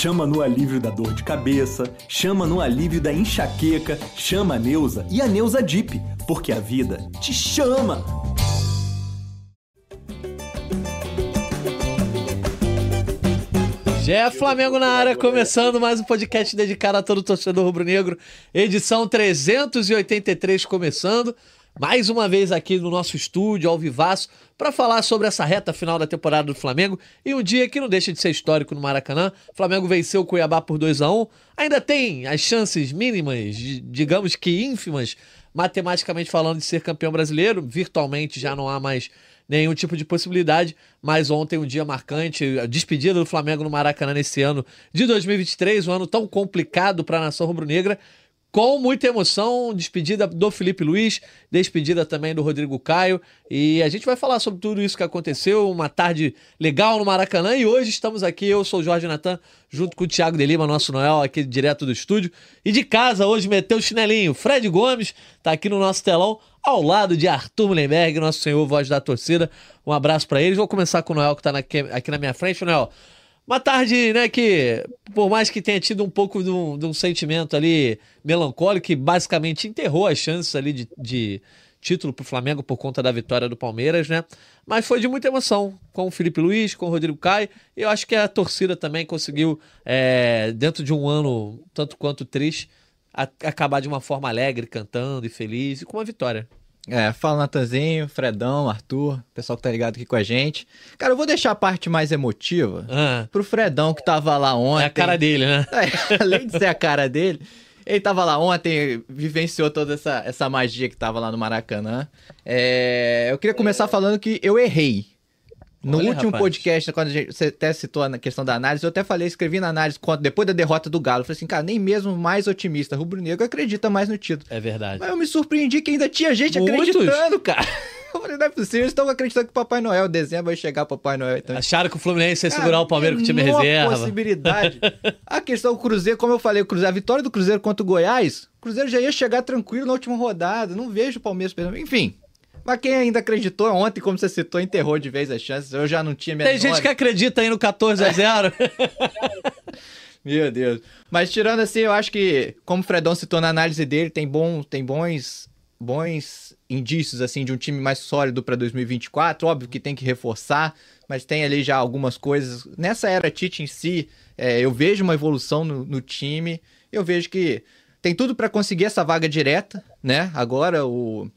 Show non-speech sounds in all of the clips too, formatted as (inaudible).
chama no alívio da dor de cabeça, chama no alívio da enxaqueca, chama a Neuza e a Neuza Dip, porque a vida te chama! Já é Flamengo na área, começando mais um podcast dedicado a todo torcedor rubro-negro, edição 383 começando. Mais uma vez aqui no nosso estúdio, ao vivaço, para falar sobre essa reta final da temporada do Flamengo e um dia que não deixa de ser histórico no Maracanã. O Flamengo venceu o Cuiabá por 2 a 1 Ainda tem as chances mínimas, digamos que ínfimas, matematicamente falando, de ser campeão brasileiro. Virtualmente já não há mais nenhum tipo de possibilidade, mas ontem um dia marcante, a despedida do Flamengo no Maracanã nesse ano de 2023, um ano tão complicado para a nação rubro-negra, com muita emoção, despedida do Felipe Luiz, despedida também do Rodrigo Caio. E a gente vai falar sobre tudo isso que aconteceu, uma tarde legal no Maracanã. E hoje estamos aqui, eu sou o Jorge Natan, junto com o Thiago de Lima, nosso Noel, aqui direto do estúdio. E de casa hoje meteu o chinelinho. Fred Gomes está aqui no nosso telão, ao lado de Arthur Mullenberg, nosso senhor voz da torcida. Um abraço para eles. Vou começar com o Noel, que está aqui na minha frente. Noel, uma tarde, né, que por mais que tenha tido um pouco de um, de um sentimento ali melancólico, que basicamente enterrou as chances ali de, de título para o Flamengo por conta da vitória do Palmeiras, né? Mas foi de muita emoção com o Felipe Luiz, com o Rodrigo Caio. Eu acho que a torcida também conseguiu, é, dentro de um ano tanto quanto triste, a, acabar de uma forma alegre, cantando e feliz e com uma vitória. É, fala Natanzinho, Fredão, Arthur, pessoal que tá ligado aqui com a gente. Cara, eu vou deixar a parte mais emotiva ah. pro Fredão que tava lá ontem. É a cara dele, né? (laughs) É, além de ser a cara dele, ele tava lá ontem, vivenciou toda essa, essa magia que tava lá no Maracanã. É, eu queria começar falando que eu errei. No Olha, último rapaz. podcast, quando gente, você até citou a questão da análise, eu até falei, escrevi na análise, depois da derrota do Galo, falei assim, cara, nem mesmo mais otimista rubro-negro acredita mais no título. É verdade. Mas eu me surpreendi que ainda tinha gente Muitos. acreditando, cara. (laughs) Eu falei, não é possível, eles estão acreditando que o Papai Noel, dezembro, vai chegar o Papai Noel. Então... Acharam que o Fluminense ia segurar o Palmeiras com o time reserva. possibilidade. (laughs) a questão do Cruzeiro, como eu falei, o Cruzeiro, a vitória do Cruzeiro contra o Goiás, o Cruzeiro já ia chegar tranquilo na última rodada, não vejo o Palmeiras perdendo. Enfim, mas quem ainda acreditou ontem, como você citou, enterrou de vez as chances. Eu já não tinha Tem gente que acredita aí no 14 a 0 (laughs) Meu Deus. Mas tirando assim, eu acho que, como o Fredão citou na análise dele, tem, bom, tem bons, bons indícios assim de um time mais sólido para 2024. Óbvio que tem que reforçar, mas tem ali já algumas coisas. Nessa era Tite em si, é, eu vejo uma evolução no, no time. Eu vejo que tem tudo para conseguir essa vaga direta, né? Agora o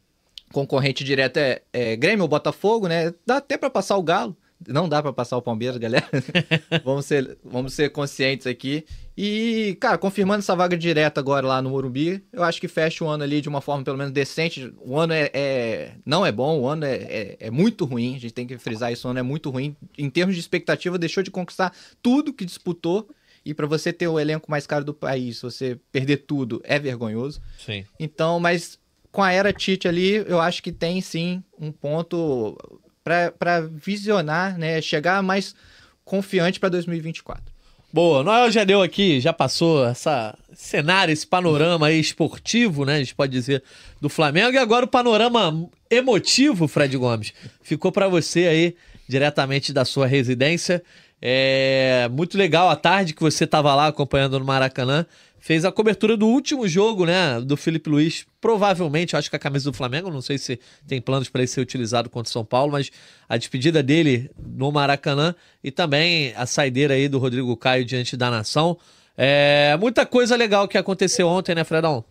concorrente direto é, é Grêmio ou Botafogo, né? Dá até para passar o Galo. Não dá para passar o Palmeiras, galera. (laughs) vamos, ser, vamos ser conscientes aqui. E, cara, confirmando essa vaga direta agora lá no Morumbi, eu acho que fecha o ano ali de uma forma pelo menos decente. O ano é, é não é bom, o ano é, é, é, muito ruim. A gente tem que frisar isso, o ano é muito ruim. Em termos de expectativa, deixou de conquistar tudo que disputou. E para você ter o elenco mais caro do país, você perder tudo é vergonhoso. Sim. Então, mas com a era Tite ali, eu acho que tem sim um ponto para visionar, né? Chegar mais confiante para 2024. Boa, Noel já deu aqui, já passou essa cenário, esse panorama aí esportivo, né? A gente pode dizer, do Flamengo. E agora o panorama emotivo, Fred Gomes, ficou para você aí, diretamente da sua residência. É muito legal a tarde que você estava lá acompanhando no Maracanã fez a cobertura do último jogo, né, do Felipe Luiz, provavelmente, acho que a camisa do Flamengo, não sei se tem planos para ele ser utilizado contra o São Paulo, mas a despedida dele no Maracanã e também a saideira aí do Rodrigo Caio diante da nação. É, muita coisa legal que aconteceu ontem, né, Fredão?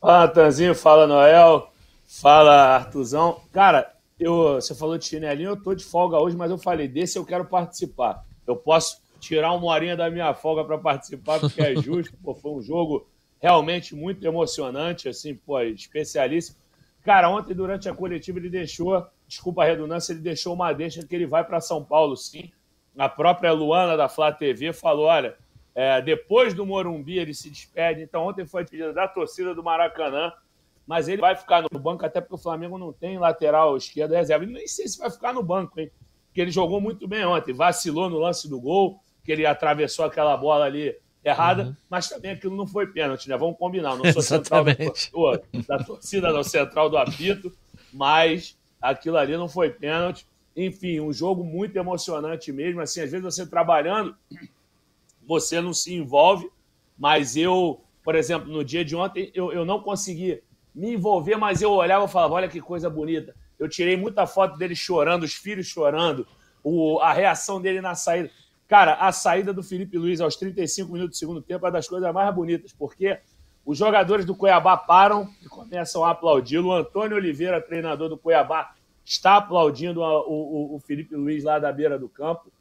Fala, Tanzinho, fala, Noel, fala, Artuzão. Cara, eu, você falou de chinelinho, eu tô de folga hoje, mas eu falei, desse eu quero participar. Eu posso tirar uma horinha da minha folga para participar, porque é justo. pô, foi um jogo realmente muito emocionante, assim, pô, especialíssimo. Cara, ontem durante a coletiva ele deixou, desculpa a redundância, ele deixou uma deixa que ele vai para São Paulo, sim. A própria Luana da Flá TV falou: olha, é, depois do Morumbi ele se despede. Então ontem foi a despedida da torcida do Maracanã, mas ele vai ficar no banco, até porque o Flamengo não tem lateral esquerdo reserva. Nem sei se vai ficar no banco, hein? Porque ele jogou muito bem ontem, vacilou no lance do gol que ele atravessou aquela bola ali errada, uhum. mas também aquilo não foi pênalti, né? Vamos combinar. Não sou central da, da torcida, não central do apito, mas aquilo ali não foi pênalti. Enfim, um jogo muito emocionante mesmo. Assim, às vezes você trabalhando, você não se envolve, mas eu, por exemplo, no dia de ontem, eu, eu não consegui me envolver, mas eu olhava e falava: olha que coisa bonita. Eu tirei muita foto dele chorando, os filhos chorando, o, a reação dele na saída. Cara, a saída do Felipe Luiz aos 35 minutos do segundo tempo é das coisas mais bonitas, porque os jogadores do Cuiabá param e começam a aplaudir. O Antônio Oliveira, treinador do Cuiabá, está aplaudindo o, o, o Felipe Luiz lá da beira do campo.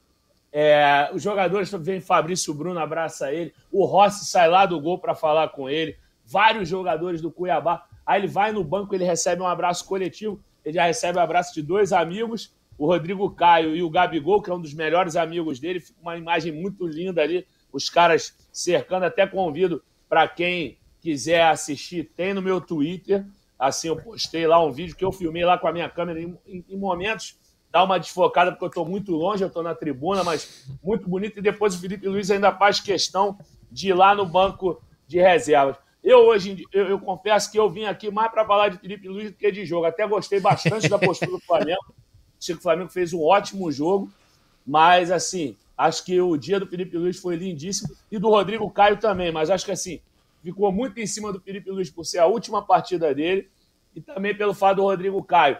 É, os jogadores vem Fabrício Bruno, abraça ele. O Rossi sai lá do gol para falar com ele. Vários jogadores do Cuiabá. Aí ele vai no banco, ele recebe um abraço coletivo. Ele já recebe o um abraço de dois amigos o Rodrigo Caio e o Gabigol, que é um dos melhores amigos dele. Fica uma imagem muito linda ali, os caras cercando. Até convido para quem quiser assistir, tem no meu Twitter. Assim, eu postei lá um vídeo que eu filmei lá com a minha câmera em, em, momentos. Dá uma desfocada, porque eu estou muito longe, eu estou na tribuna, mas muito bonito. E depois o Felipe Luiz ainda faz questão de ir lá no banco de reservas. Eu hoje, eu, eu confesso que eu vim aqui mais para falar de Felipe Luiz do que de jogo. Até gostei bastante da postura do Flamengo. Achei que o Flamengo fez um ótimo jogo, mas assim, acho que o dia do Felipe Luiz foi lindíssimo e do Rodrigo Caio também, mas acho que assim, ficou muito em cima do Felipe Luiz por ser a última partida dele e também pelo fato do Rodrigo Caio.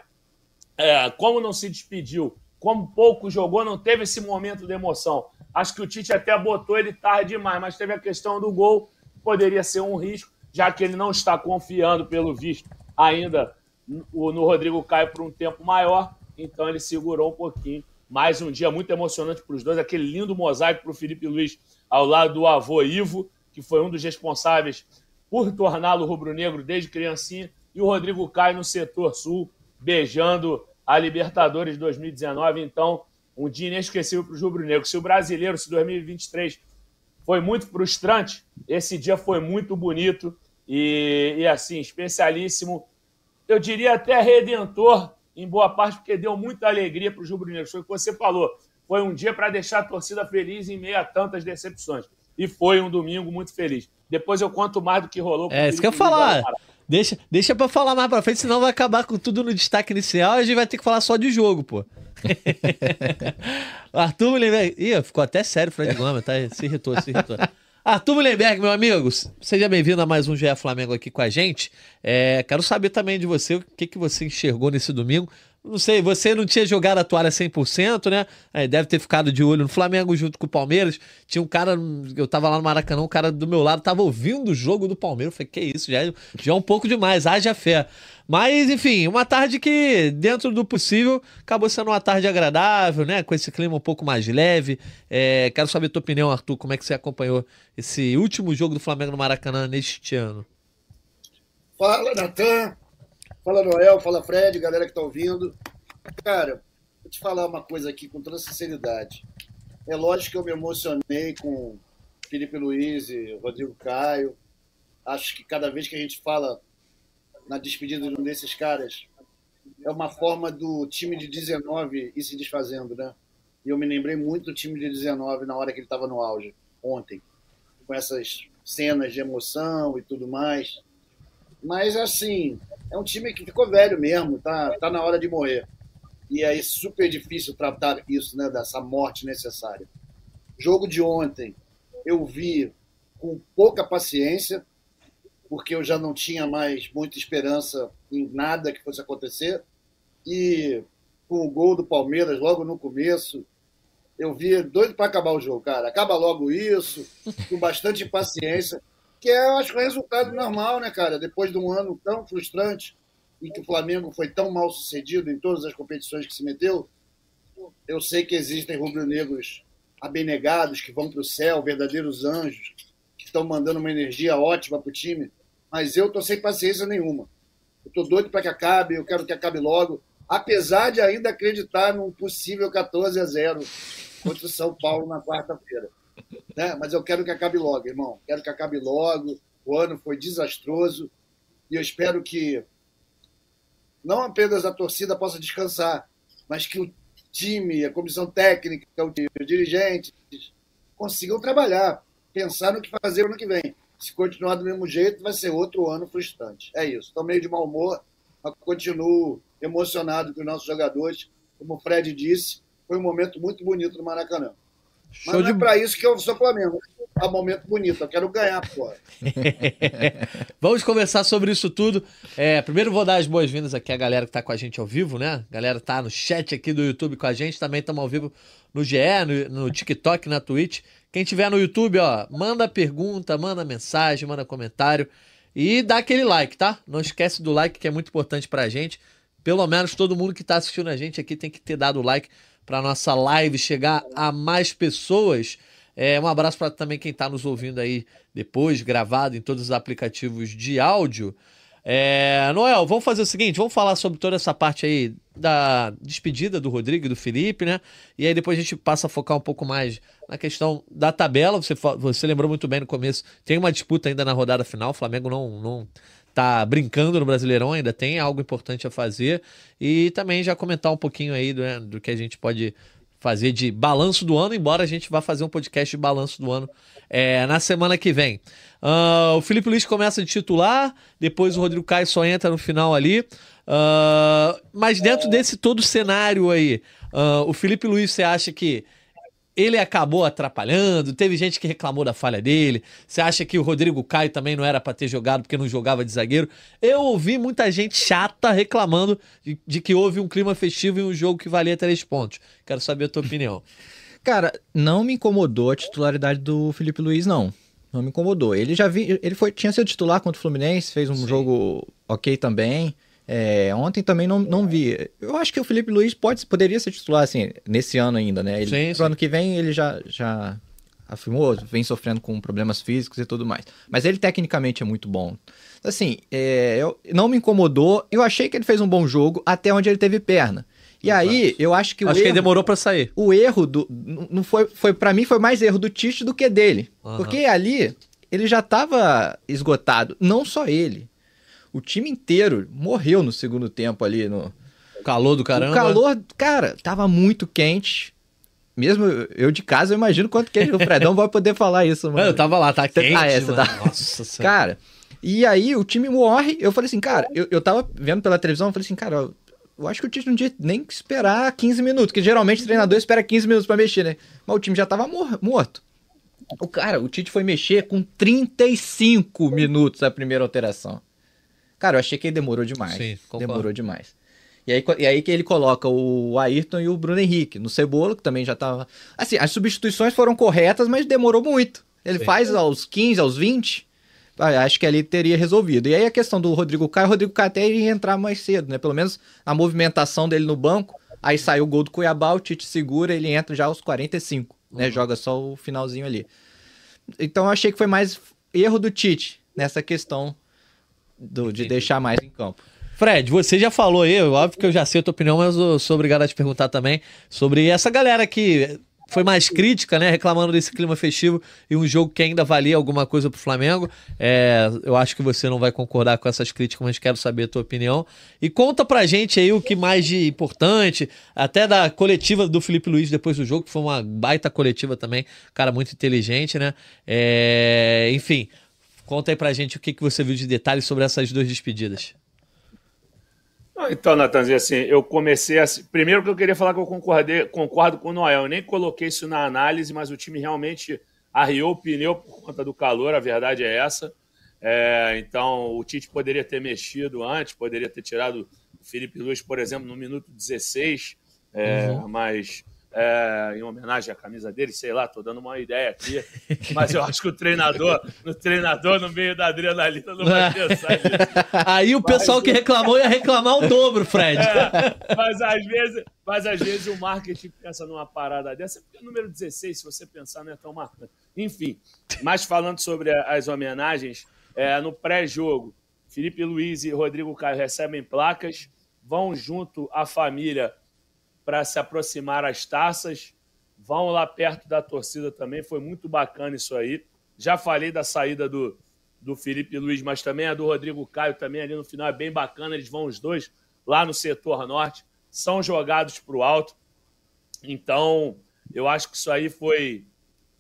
É, como não se despediu, como pouco jogou, não teve esse momento de emoção. Acho que o Tite até botou ele tarde demais, mas teve a questão do gol, poderia ser um risco, já que ele não está confiando, pelo visto, ainda no Rodrigo Caio por um tempo maior então ele segurou um pouquinho. Mais um dia muito emocionante para os dois, aquele lindo mosaico para o Felipe Luiz ao lado do avô Ivo, que foi um dos responsáveis por torná-lo rubro-negro desde criancinha, e o Rodrigo Caio no setor sul, beijando a Libertadores 2019. Então, um dia inesquecível para os rubro-negros. Se o brasileiro, se 2023 foi muito frustrante, esse dia foi muito bonito e, e assim, especialíssimo. Eu diria até redentor em boa parte porque deu muita alegria para os rubro-negros. Foi o que você falou. Foi um dia para deixar a torcida feliz em meio a tantas decepções. E foi um domingo muito feliz. Depois eu conto mais do que rolou. É, isso que eu ia falar. Deixa, deixa pra falar mais pra frente, senão vai acabar com tudo no destaque inicial e a gente vai ter que falar só de jogo, pô. (laughs) Arthur Mullenberg. Ih, ficou até sério o Fred Gomes, tá? Se irritou, se irritou. Arthur Mullenberg, meu amigo, seja bem-vindo a mais um GE Flamengo aqui com a gente. É, quero saber também de você o que, que você enxergou nesse domingo. Não sei, você não tinha jogado a toalha 100%, né? É, deve ter ficado de olho no Flamengo junto com o Palmeiras. Tinha um cara, eu tava lá no Maracanã, um cara do meu lado tava ouvindo o jogo do Palmeiras. Eu falei, que isso, já, é, já é um pouco demais, haja fé. Mas, enfim, uma tarde que, dentro do possível, acabou sendo uma tarde agradável, né? Com esse clima um pouco mais leve. É, quero saber a tua opinião, Arthur, como é que você acompanhou esse último jogo do Flamengo no Maracanã neste ano? Fala, Natan. Fala, Noel. Fala, Fred, galera que tá ouvindo. Cara, vou te falar uma coisa aqui com toda sinceridade. É lógico que eu me emocionei com Felipe Luiz e Rodrigo Caio. Acho que cada vez que a gente fala na despedida de um desses caras, é uma forma do time de 19 ir se desfazendo, né? E eu me lembrei muito do time de 19 na hora que ele estava no auge, ontem, com essas cenas de emoção e tudo mais. Mas, assim, é um time que ficou velho mesmo, tá, tá na hora de morrer. E é super difícil tratar isso, né, dessa morte necessária. Jogo de ontem, eu vi com pouca paciência, porque eu já não tinha mais muita esperança em nada que fosse acontecer. E com o gol do Palmeiras logo no começo, eu vi doido para acabar o jogo, cara. Acaba logo isso, com bastante paciência, que é, eu acho que é resultado normal, né, cara? Depois de um ano tão frustrante e que o Flamengo foi tão mal sucedido em todas as competições que se meteu, eu sei que existem rubro-negros abnegados que vão para o céu, verdadeiros anjos, que estão mandando uma energia ótima para o time, mas eu tô sem paciência nenhuma. Eu tô doido para que acabe, eu quero que acabe logo, apesar de ainda acreditar num possível 14 a 0 contra o São Paulo na quarta-feira. Né? Mas eu quero que acabe logo, irmão. Quero que acabe logo. O ano foi desastroso e eu espero que não apenas a torcida possa descansar, mas que o time, a comissão técnica, os dirigentes consigam trabalhar, pensar no que fazer no ano que vem se continuar do mesmo jeito, vai ser outro ano frustrante. É isso. Estou meio de mau humor, mas continuo emocionado com os nossos jogadores. Como o Fred disse, foi um momento muito bonito no Maracanã. Mas não é pra isso que eu sou Flamengo. É um momento bonito, eu quero ganhar, pô. (laughs) Vamos conversar sobre isso tudo. É, primeiro vou dar as boas-vindas aqui à galera que tá com a gente ao vivo, né? A galera tá no chat aqui do YouTube com a gente, também estamos ao vivo no GE, no, no TikTok, na Twitch. Quem tiver no YouTube, ó, manda pergunta, manda mensagem, manda comentário e dá aquele like, tá? Não esquece do like que é muito importante pra gente. Pelo menos todo mundo que tá assistindo a gente aqui tem que ter dado like para nossa live chegar a mais pessoas. É, um abraço para também quem está nos ouvindo aí depois, gravado em todos os aplicativos de áudio. É, Noel, vamos fazer o seguinte: vamos falar sobre toda essa parte aí da despedida do Rodrigo e do Felipe, né? E aí depois a gente passa a focar um pouco mais na questão da tabela. Você, você lembrou muito bem no começo, tem uma disputa ainda na rodada final. O Flamengo não, não tá brincando no Brasileirão, ainda tem algo importante a fazer. E também já comentar um pouquinho aí do, né, do que a gente pode fazer de balanço do ano, embora a gente vá fazer um podcast de balanço do ano é, na semana que vem. Uh, o Felipe Luiz começa de titular, depois o Rodrigo Caio só entra no final ali. Uh, mas dentro desse todo cenário aí, uh, o Felipe Luiz, você acha que ele acabou atrapalhando, teve gente que reclamou da falha dele. Você acha que o Rodrigo Caio também não era para ter jogado porque não jogava de zagueiro? Eu ouvi muita gente chata reclamando de, de, que houve um clima festivo em um jogo que valia três pontos. Quero saber a tua opinião. (laughs) Cara, não me incomodou a titularidade do Felipe Luiz, não. Não me incomodou. Ele já vi, ele foi, tinha sido titular contra o Fluminense, fez um Sim. jogo ok também. É, ontem também não, não vi. Eu acho que o Felipe Luiz pode, poderia ser titular assim, nesse ano ainda, né? Ele, sim, sim. Ano que vem ele já, já afirmou, vem sofrendo com problemas físicos e tudo mais. Mas ele tecnicamente é muito bom. Assim, é, eu, não me incomodou. Eu achei que ele fez um bom jogo até onde ele teve perna. E Exato. aí, eu acho que o acho erro, que ele demorou para sair. O erro do não foi foi para mim foi mais erro do Tite do que dele. Uhum. Porque ali ele já estava esgotado, não só ele o time inteiro morreu no segundo tempo ali no calor do caramba. O calor, cara, tava muito quente. Mesmo eu de casa, eu imagino quanto quente o Fredão vai poder falar isso, mano. Eu tava lá, tá quente. Ah, essa tá. Nossa senhora. Cara, e aí o time morre. Eu falei assim, cara, eu, eu tava vendo pela televisão, eu falei assim, cara, eu, eu acho que o time não tinha nem que esperar 15 minutos, que geralmente o treinador espera 15 minutos para mexer, né? Mas o time já tava mor morto. O cara, o Tite foi mexer com 35 minutos a primeira alteração. Cara, eu achei que ele demorou demais. Sim, concordo. Demorou demais. E aí, e aí que ele coloca o Ayrton e o Bruno Henrique no Cebola, que também já tava. Assim, as substituições foram corretas, mas demorou muito. Ele Sim. faz aos 15, aos 20. Ah, acho que ali teria resolvido. E aí a questão do Rodrigo Caio, o Rodrigo Caio até iria entrar mais cedo, né? Pelo menos a movimentação dele no banco. Aí sai o gol do Cuiabá, o Tite segura, ele entra já aos 45, né? uhum. né? Joga só o finalzinho ali. Então eu achei que foi mais erro do Tite nessa questão do, de deixar mais em campo. Fred, você já falou aí, óbvio que eu já sei a tua opinião, mas eu sou obrigado a te perguntar também sobre essa galera que foi mais crítica, né? Reclamando desse clima festivo e um jogo que ainda valia alguma coisa pro Flamengo. É, eu acho que você não vai concordar com essas críticas, mas quero saber a tua opinião. E conta pra gente aí o que mais de importante, até da coletiva do Felipe Luiz depois do jogo, que foi uma baita coletiva também, cara muito inteligente, né? É, enfim, Conta aí pra gente o que, que você viu de detalhes sobre essas duas despedidas. Então, Natanzinho, assim, eu comecei assim. Primeiro que eu queria falar que eu concordei, concordo com o Noel. Eu nem coloquei isso na análise, mas o time realmente arriou o pneu por conta do calor, a verdade é essa. É, então, o Tite poderia ter mexido antes, poderia ter tirado o Felipe Luiz, por exemplo, no minuto 16, é, uhum. mas é, em homenagem à camisa dele, sei lá, tô dando uma ideia aqui, mas eu acho que o treinador, o treinador no meio da adrenalina não vai pensar nisso. (laughs) Aí o pessoal mas, que reclamou ia reclamar o dobro, Fred. É, mas, às vezes, mas às vezes o marketing pensa numa parada dessa, porque o número 16, se você pensar, não é tão marcante. Enfim, mas falando sobre as homenagens, é, no pré-jogo, Felipe Luiz e Rodrigo Caio recebem placas, vão junto à família para se aproximar às taças. Vão lá perto da torcida também. Foi muito bacana isso aí. Já falei da saída do, do Felipe Luiz, mas também a do Rodrigo Caio também ali no final é bem bacana. Eles vão os dois lá no setor norte, são jogados para o alto. Então, eu acho que isso aí foi,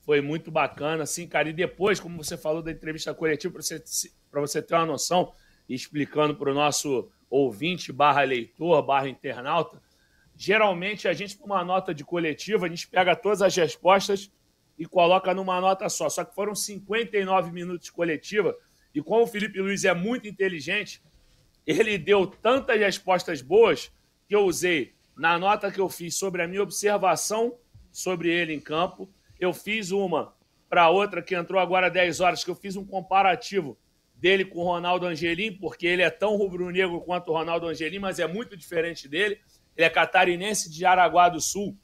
foi muito bacana, assim, cara. E depois, como você falou da entrevista coletiva, para você, você ter uma noção, explicando para o nosso ouvinte, barra leitor, barra internauta, Geralmente, a gente, para uma nota de coletiva, a gente pega todas as respostas e coloca numa nota só. Só que foram 59 minutos de coletiva. E como o Felipe Luiz é muito inteligente, ele deu tantas respostas boas que eu usei na nota que eu fiz sobre a minha observação sobre ele em campo. Eu fiz uma para outra que entrou agora 10 horas, que eu fiz um comparativo dele com o Ronaldo Angelim, porque ele é tão rubro-negro quanto o Ronaldo Angelim, mas é muito diferente dele. Ele é catarinense de Araguá do Sul.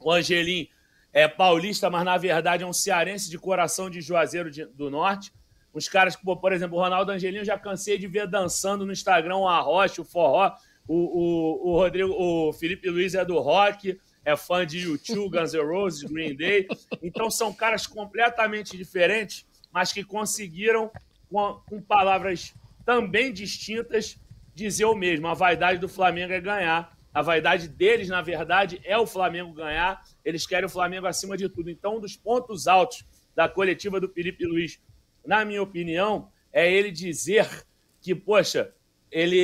O Angelim é paulista, mas na verdade é um cearense de coração de Juazeiro do Norte. Os caras, por exemplo, o Ronaldo Angelim, eu já cansei de ver dançando no Instagram o arrocha, o forró. O, o, o, Rodrigo, o Felipe Luiz é do rock, é fã de YouTube, Guns N' Roses, Green Day. Então são caras completamente diferentes, mas que conseguiram com, com palavras também distintas, dizer o mesmo. A vaidade do Flamengo é ganhar. A vaidade deles, na verdade, é o Flamengo ganhar. Eles querem o Flamengo acima de tudo. Então, um dos pontos altos da coletiva do Felipe Luiz, na minha opinião, é ele dizer que, poxa, ele,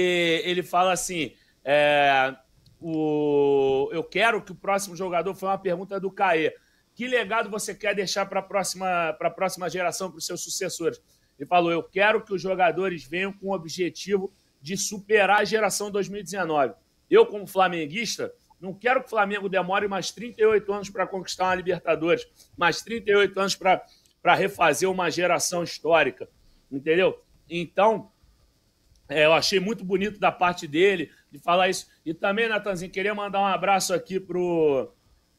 ele fala assim: é, o, eu quero que o próximo jogador. Foi uma pergunta do Caê. Que legado você quer deixar para a próxima, próxima geração, para os seus sucessores? Ele falou: Eu quero que os jogadores venham com o objetivo de superar a geração 2019. Eu, como flamenguista, não quero que o Flamengo demore mais 38 anos para conquistar uma Libertadores, mais 38 anos para refazer uma geração histórica, entendeu? Então, é, eu achei muito bonito da parte dele de falar isso. E também, Natanzinho, queria mandar um abraço aqui pro.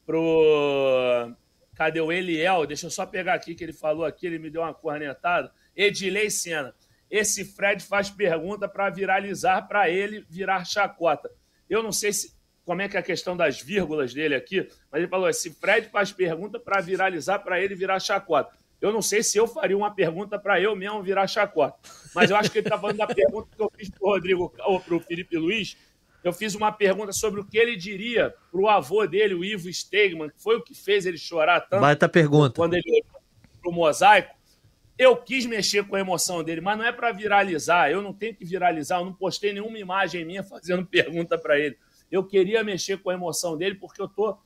pro cadê o Eliel? Deixa eu só pegar aqui que ele falou aqui, ele me deu uma cornetada. Edilei Senna. Esse Fred faz pergunta para viralizar, para ele virar chacota. Eu não sei se, como é que é a questão das vírgulas dele aqui, mas ele falou: esse Fred faz pergunta para viralizar, para ele virar chacota. Eu não sei se eu faria uma pergunta para eu mesmo virar chacota. Mas eu acho que ele está falando da pergunta que eu fiz para o Rodrigo, ou para o Felipe Luiz. Eu fiz uma pergunta sobre o que ele diria para o avô dele, o Ivo Stegman, que foi o que fez ele chorar tanto. Baita pergunta. Quando ele olhou para o mosaico. Eu quis mexer com a emoção dele, mas não é para viralizar. Eu não tenho que viralizar. Eu não postei nenhuma imagem minha (laughs) fazendo pergunta para ele. Eu queria mexer com a emoção dele porque eu estou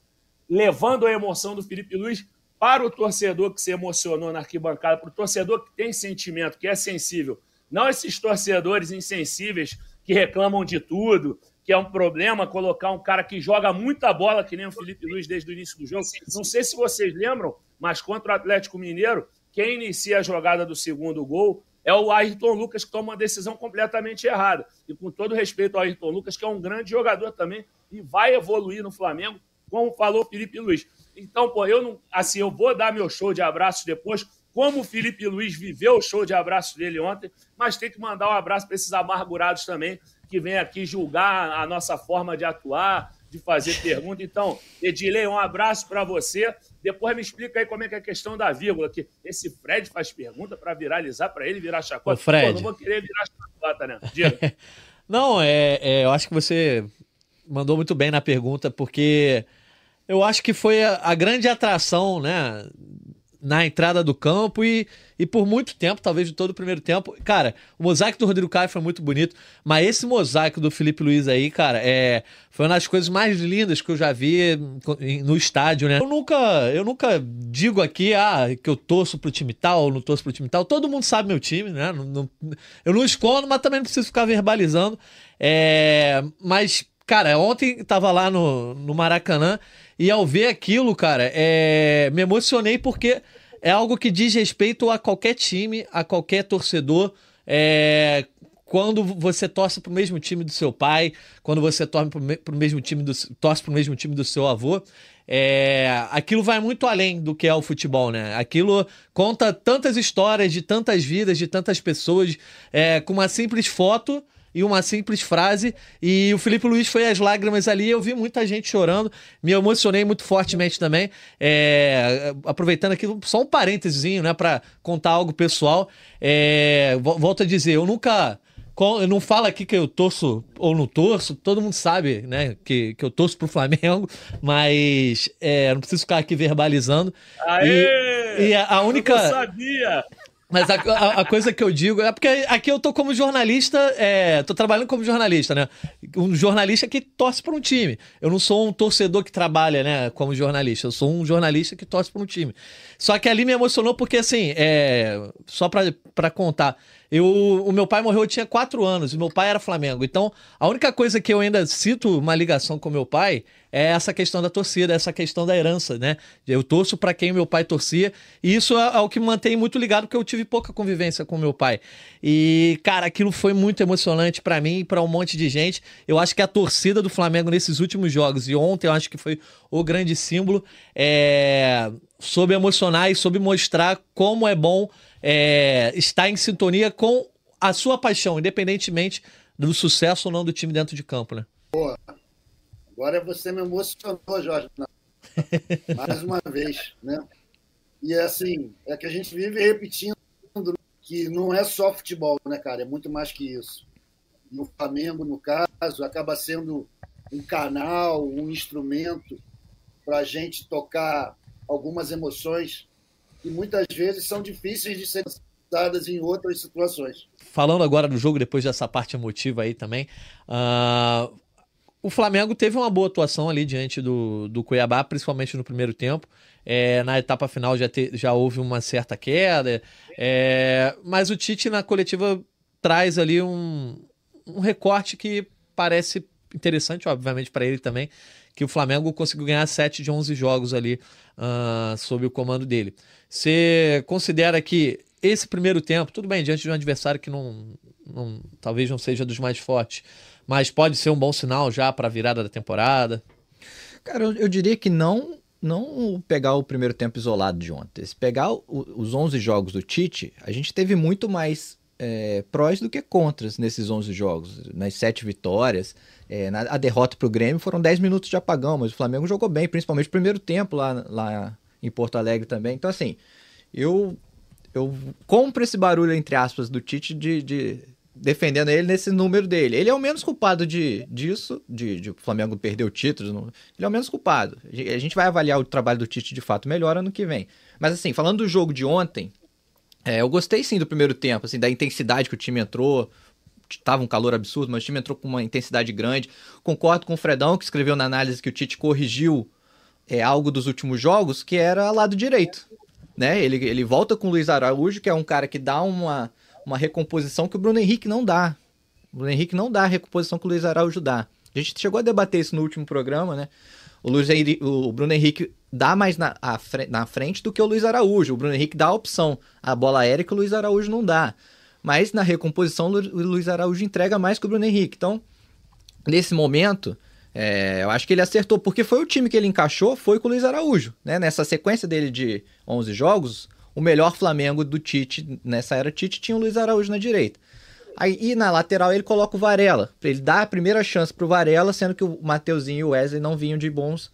levando a emoção do Felipe Luiz para o torcedor que se emocionou na arquibancada, para o torcedor que tem sentimento, que é sensível. Não esses torcedores insensíveis que reclamam de tudo, que é um problema colocar um cara que joga muita bola, que nem o Felipe Luiz desde o início do jogo. Não sei se vocês lembram, mas contra o Atlético Mineiro, quem inicia a jogada do segundo gol é o Ayrton Lucas, que toma uma decisão completamente errada. E com todo respeito ao Ayrton Lucas, que é um grande jogador também e vai evoluir no Flamengo, como falou Felipe Luiz. Então, pô, eu não. Assim, eu vou dar meu show de abraços depois, como o Felipe Luiz viveu o show de abraços dele ontem, mas tem que mandar um abraço para esses amargurados também, que vêm aqui julgar a nossa forma de atuar, de fazer pergunta. Então, Edilei, um abraço para você. Depois me explica aí como é que é a questão da vírgula, que esse Fred faz pergunta para viralizar, para ele virar chacota. Ô, Fred. Pô, não vou querer virar chacota, né? Diga. (laughs) não, é, é, eu acho que você mandou muito bem na pergunta, porque eu acho que foi a, a grande atração, né? Na entrada do campo e, e por muito tempo, talvez de todo o primeiro tempo. Cara, o mosaico do Rodrigo Caio foi muito bonito, mas esse mosaico do Felipe Luiz aí, cara, é, foi uma das coisas mais lindas que eu já vi no estádio, né? Eu nunca, eu nunca digo aqui, ah, que eu torço pro time tal ou não torço pro time tal. Todo mundo sabe meu time, né? Não, não, eu não escondo, mas também não preciso ficar verbalizando. É, mas, cara, ontem tava lá no, no Maracanã e ao ver aquilo, cara, é... me emocionei porque é algo que diz respeito a qualquer time, a qualquer torcedor. É... Quando você torce para o mesmo time do seu pai, quando você torce para o mesmo time do torce para o mesmo time do seu avô, é, aquilo vai muito além do que é o futebol, né? Aquilo conta tantas histórias de tantas vidas, de tantas pessoas, é, com uma simples foto e uma simples frase. E o Felipe Luiz foi as lágrimas ali. Eu vi muita gente chorando, me emocionei muito fortemente também. É, aproveitando aqui, só um parênteses, né, para contar algo pessoal. É, volto a dizer, eu nunca. Eu não falo aqui que eu torço ou não torço, todo mundo sabe, né, que, que eu torço pro Flamengo, mas é, não preciso ficar aqui verbalizando. Aê! E, e a única. Eu sabia! Mas a, a, a, coisa que eu digo é porque aqui eu tô como jornalista, é, tô trabalhando como jornalista, né? um jornalista que torce para um time. Eu não sou um torcedor que trabalha, né, como jornalista. Eu sou um jornalista que torce para um time. Só que ali me emocionou porque, assim, é... só para contar, eu, o meu pai morreu, eu tinha quatro anos, e meu pai era Flamengo. Então, a única coisa que eu ainda cito uma ligação com meu pai é essa questão da torcida, essa questão da herança, né? Eu torço para quem meu pai torcia, e isso é, é, o que me mantém muito ligado, porque eu tive pouca convivência com meu pai. E, cara, aquilo foi muito emocionante para mim e para um monte de gente. Eu acho que a torcida do Flamengo nesses últimos jogos, e ontem eu acho que foi o grande símbolo, é... soube emocionar e soube mostrar como é bom é, estar em sintonia com a sua paixão, independentemente do sucesso ou não do time dentro de campo, né? Pô, agora você me emocionou, Jorge. (laughs) Mais uma vez, né? E assim, é que a gente vive repetindo que não é só futebol, né, cara? É muito mais que isso. E o Flamengo, no caso, acaba sendo um canal, um instrumento para a gente tocar algumas emoções que muitas vezes são difíceis de ser dadas em outras situações. Falando agora do jogo, depois dessa parte emotiva aí também, uh, o Flamengo teve uma boa atuação ali diante do, do Cuiabá, principalmente no primeiro tempo. É, na etapa final já, te, já houve uma certa queda, é, mas o Tite na coletiva traz ali um, um recorte que parece interessante, obviamente, para ele também, que o Flamengo conseguiu ganhar 7 de 11 jogos ali uh, sob o comando dele. Você considera que esse primeiro tempo, tudo bem, diante de um adversário que não, não talvez não seja dos mais fortes, mas pode ser um bom sinal já para a virada da temporada? Cara, eu, eu, diria que não não pegar o primeiro tempo isolado de ontem. Se pegar o, os 11 jogos do Tite, a gente teve muito mais é, prós do que contras nesses 11 jogos, nas sete vitórias. É, na, a derrota para o Grêmio foram 10 minutos de apagão, mas o Flamengo jogou bem, principalmente o primeiro tempo lá, lá em Porto Alegre também. Então, assim, eu, eu compro esse barulho, entre aspas, do Tite de, de defendendo ele nesse número dele. Ele é o menos culpado de, disso, de, de o Flamengo perder o título. Ele é o menos culpado. A gente vai avaliar o trabalho do Tite de fato melhor ano que vem. Mas, assim, falando do jogo de ontem, é, eu gostei sim do primeiro tempo, assim, da intensidade que o time entrou. Tava um calor absurdo, mas o time entrou com uma intensidade grande. Concordo com o Fredão, que escreveu na análise que o Tite corrigiu é, algo dos últimos jogos, que era lado direito. Né? Ele, ele volta com o Luiz Araújo, que é um cara que dá uma, uma recomposição que o Bruno Henrique não dá. O Bruno Henrique não dá a recomposição que o Luiz Araújo dá. A gente chegou a debater isso no último programa, né? O, Luiz, o Bruno Henrique dá mais na, na frente do que o Luiz Araújo. O Bruno Henrique dá a opção. A bola aérea que o Luiz Araújo não dá. Mas na recomposição, o Luiz Araújo entrega mais que o Bruno Henrique. Então, nesse momento, é, eu acho que ele acertou, porque foi o time que ele encaixou, foi com o Luiz Araújo. Né? Nessa sequência dele de 11 jogos, o melhor Flamengo do Tite, nessa era Tite, tinha o Luiz Araújo na direita. Aí, e na lateral ele coloca o Varela, para ele dar a primeira chance pro Varela, sendo que o Mateuzinho e o Wesley não vinham de bons,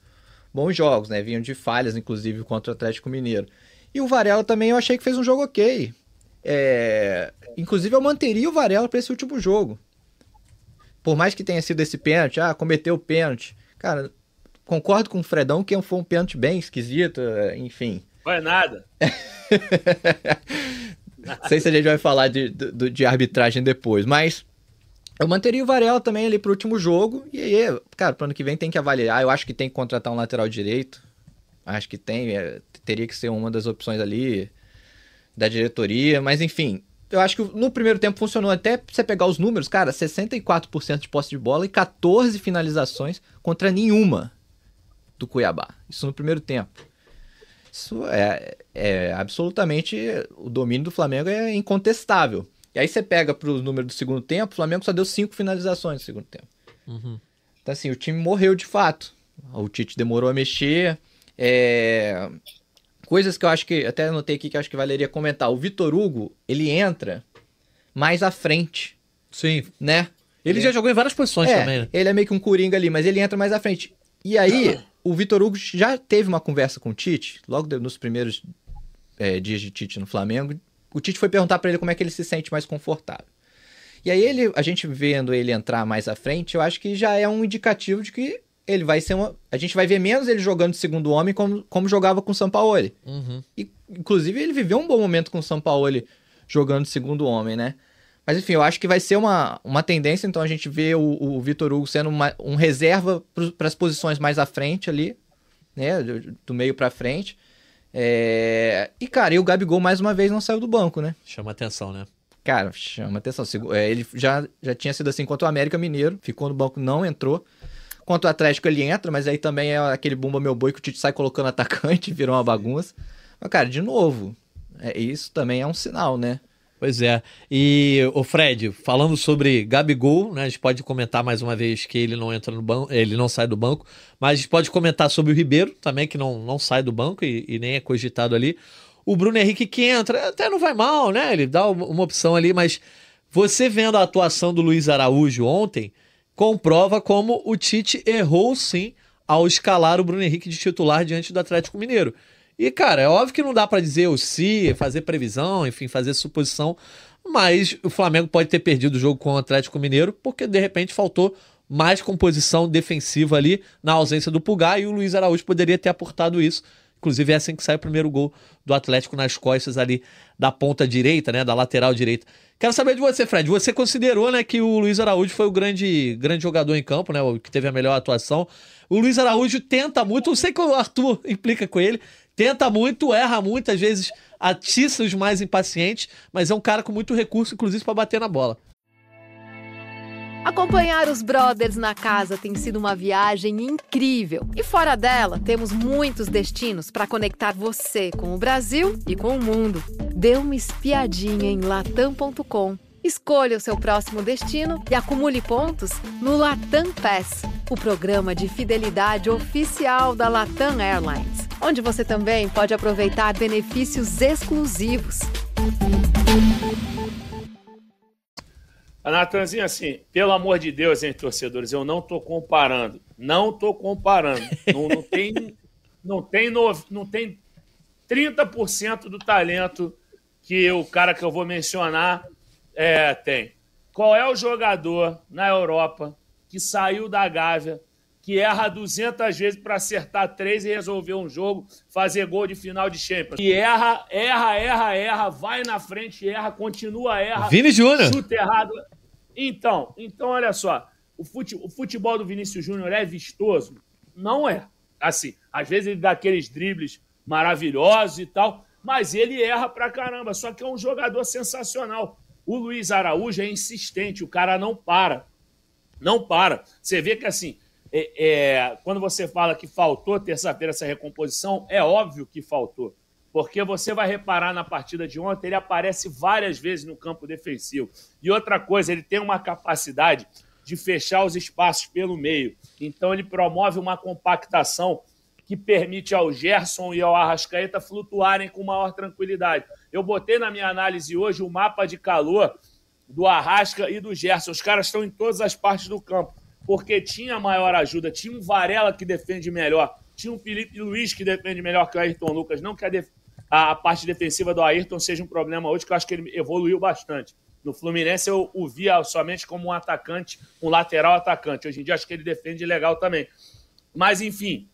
bons jogos, né? Vinham de falhas, inclusive, contra o Atlético Mineiro. E o Varela também eu achei que fez um jogo ok. É... Inclusive eu manteria o Varela para esse último jogo. Por mais que tenha sido esse pênalti, ah, cometeu o pênalti. Cara, concordo com o Fredão que foi um pênalti bem esquisito, enfim. Foi nada. (laughs) Não sei se a gente vai falar de, de, de arbitragem depois, mas eu manteria o Varela também ali pro último jogo. E aí, cara, pro ano que vem tem que avaliar. Eu acho que tem que contratar um lateral direito. Acho que tem. É, teria que ser uma das opções ali da diretoria. Mas enfim, eu acho que no primeiro tempo funcionou. Até você pegar os números, cara, 64% de posse de bola e 14 finalizações contra nenhuma do Cuiabá. Isso no primeiro tempo. Isso é, é absolutamente. O domínio do Flamengo é incontestável. E aí você pega para os números do segundo tempo, o Flamengo só deu cinco finalizações no segundo tempo. Uhum. Então, assim, o time morreu de fato. O Tite demorou a mexer. É... Coisas que eu acho que. Até anotei aqui que eu acho que valeria comentar. O Vitor Hugo, ele entra mais à frente. Sim. Né? Ele, ele já jogou em várias posições é, também, né? Ele é meio que um coringa ali, mas ele entra mais à frente. E aí, o Vitor Hugo já teve uma conversa com o Tite, logo nos primeiros é, dias de Tite no Flamengo. O Tite foi perguntar para ele como é que ele se sente mais confortável. E aí ele, a gente vendo ele entrar mais à frente, eu acho que já é um indicativo de que ele vai ser uma. A gente vai ver menos ele jogando de segundo homem como, como jogava com o Sampaoli. Uhum. E, inclusive, ele viveu um bom momento com o Sampaoli jogando de segundo homem, né? Mas enfim, eu acho que vai ser uma, uma tendência, então a gente vê o, o Vitor Hugo sendo uma, um reserva para as posições mais à frente ali, né? Do, do meio para frente. É... E, cara, e o Gabigol mais uma vez não saiu do banco, né? Chama atenção, né? Cara, chama atenção. É, ele já, já tinha sido assim contra o América Mineiro, ficou no banco, não entrou. Contra o Atlético ele entra, mas aí também é aquele bumba meu boi que o Tite sai colocando (laughs) atacante, virou uma bagunça. Mas, cara, de novo, é, isso também é um sinal, né? Pois é. E o Fred, falando sobre Gabigol, né? A gente pode comentar mais uma vez que ele não entra no banco, ele não sai do banco, mas a gente pode comentar sobre o Ribeiro também, que não, não sai do banco e, e nem é cogitado ali. O Bruno Henrique que entra, até não vai mal, né? Ele dá uma opção ali, mas você vendo a atuação do Luiz Araújo ontem, comprova como o Tite errou sim ao escalar o Bruno Henrique de titular diante do Atlético Mineiro. E, cara, é óbvio que não dá para dizer o se, fazer previsão, enfim, fazer suposição, mas o Flamengo pode ter perdido o jogo com o Atlético Mineiro porque de repente faltou mais composição defensiva ali na ausência do Pulgar e o Luiz Araújo poderia ter aportado isso. Inclusive é assim que sai o primeiro gol do Atlético nas costas ali da ponta direita, né, da lateral direita. Quero saber de você, Fred. Você considerou, né, que o Luiz Araújo foi o grande, grande jogador em campo, né, o que teve a melhor atuação. O Luiz Araújo tenta muito, não sei que o Arthur (laughs) implica com ele, tenta muito, erra muito, às vezes atiça os mais impacientes, mas é um cara com muito recurso, inclusive para bater na bola. Acompanhar os brothers na casa tem sido uma viagem incrível. E fora dela, temos muitos destinos para conectar você com o Brasil e com o mundo. Dê uma espiadinha em latam.com. Escolha o seu próximo destino e acumule pontos no Latam Pass, o programa de fidelidade oficial da Latam Airlines, onde você também pode aproveitar benefícios exclusivos. A Natanzinho, assim, pelo amor de Deus, hein, torcedores, eu não tô comparando. Não tô comparando. não, não tem, não tem, no, não tem 30% do talento que o cara que eu vou mencionar é, tem. Qual é o jogador na Europa que saiu da Gávea, que erra 200 vezes para acertar três e resolver um jogo, fazer gol de final de Champions? Que erra, erra, erra, erra, vai na frente, erra, continua, erra. Vini Júnior. Chuta errado. Então, então olha só, o, fute, o futebol do Vinícius Júnior é vistoso? Não é. Assim, às vezes ele dá aqueles dribles maravilhosos e tal, mas ele erra pra caramba. Só que é um jogador sensacional. O Luiz Araújo é insistente, o cara não para. Não para. Você vê que assim, é, é, quando você fala que faltou terça-feira essa recomposição, é óbvio que faltou porque você vai reparar na partida de ontem, ele aparece várias vezes no campo defensivo. E outra coisa, ele tem uma capacidade de fechar os espaços pelo meio. Então ele promove uma compactação que permite ao Gerson e ao Arrascaeta flutuarem com maior tranquilidade. Eu botei na minha análise hoje o mapa de calor do Arrasca e do Gerson. Os caras estão em todas as partes do campo, porque tinha maior ajuda, tinha um Varela que defende melhor, tinha um Felipe Luiz que defende melhor que o Ayrton Lucas. Não que a, a parte defensiva do Ayrton seja um problema hoje, que eu acho que ele evoluiu bastante. No Fluminense eu o via somente como um atacante, um lateral atacante. Hoje em dia acho que ele defende legal também. Mas enfim,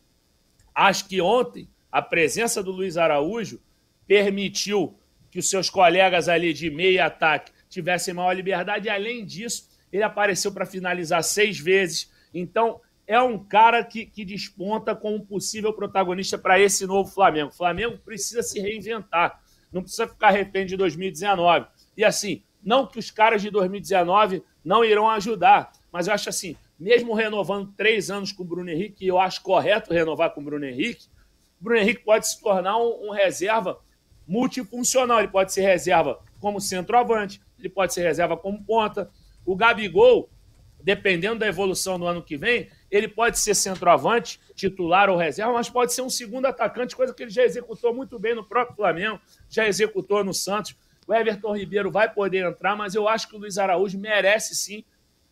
acho que ontem a presença do Luiz Araújo permitiu que os seus colegas ali de meio ataque tivessem maior liberdade e além disso, ele apareceu para finalizar seis vezes. Então, é um cara que, que desponta como possível protagonista para esse novo Flamengo. O Flamengo precisa se reinventar, não precisa ficar refém de 2019. E assim, não que os caras de 2019 não irão ajudar, mas eu acho assim, mesmo renovando três anos com o Bruno Henrique, e eu acho correto renovar com o Bruno Henrique, o Bruno Henrique pode se tornar um, um reserva multifuncional. Ele pode ser reserva como centroavante, ele pode ser reserva como ponta. O Gabigol, dependendo da evolução do ano que vem, ele pode ser centroavante, titular ou reserva, mas pode ser um segundo atacante, coisa que ele já executou muito bem no próprio Flamengo, já executou no Santos. O Everton Ribeiro vai poder entrar, mas eu acho que o Luiz Araújo merece sim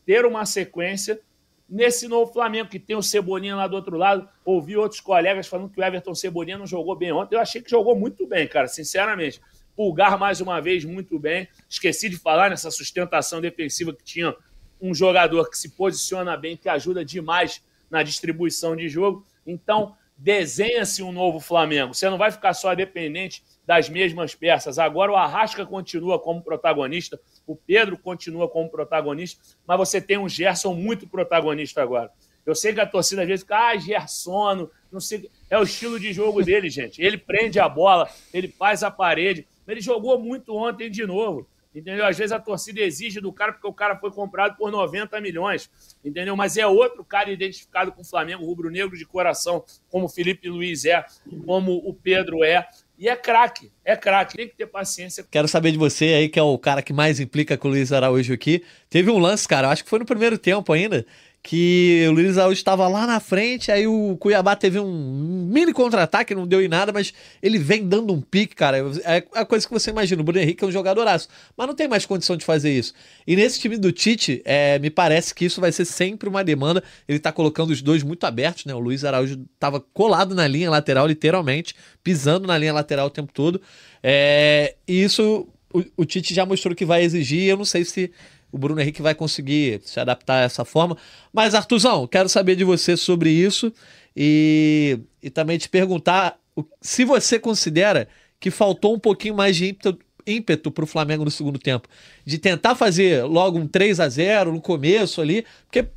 ter uma sequência nesse novo Flamengo, que tem o Cebolinha lá do outro lado. Ouvi outros colegas falando que o Everton Cebolinha não jogou bem ontem. Eu achei que jogou muito bem, cara, sinceramente. Pulgar mais uma vez muito bem. Esqueci de falar nessa sustentação defensiva que tinha um jogador que se posiciona bem, que ajuda demais na distribuição de jogo. Então, desenha-se um novo Flamengo. Você não vai ficar só dependente das mesmas peças. Agora o Arrasca continua como protagonista. O Pedro continua como protagonista, mas você tem um Gerson muito protagonista agora. Eu sei que a torcida às vezes fica, ah, Gersono, não sei. É o estilo de jogo dele, (laughs) gente. Ele prende a bola, ele faz a parede. Ele jogou muito ontem de novo. Entendeu? Às vezes a torcida exige do cara porque o cara foi comprado por 90 milhões. Entendeu? Mas é outro cara identificado com o Flamengo, rubro-negro de coração, como o Felipe Luiz é, como o Pedro é. E é craque, é craque, tem que ter paciência. Quero saber de você aí, que é o cara que mais implica com o Luiz Araújo aqui. Teve um lance, cara, acho que foi no primeiro tempo ainda, que o Luiz Araújo estava lá na frente, aí o Cuiabá teve um mini contra-ataque, não deu em nada, mas ele vem dando um pique, cara. É a coisa que você imagina. O Bruno Henrique é um jogadoraço, mas não tem mais condição de fazer isso. E nesse time do Tite, é, me parece que isso vai ser sempre uma demanda. Ele tá colocando os dois muito abertos, né? O Luiz Araújo estava colado na linha lateral, literalmente, pisando na linha lateral o tempo todo. É, e isso o, o Tite já mostrou que vai exigir. Eu não sei se o Bruno Henrique vai conseguir se adaptar a essa forma. Mas, Artuzão, quero saber de você sobre isso e, e também te perguntar se você considera que faltou um pouquinho mais de ímpeto, para o Flamengo no segundo tempo. De tentar fazer logo um 3 a 0 no começo ali, porque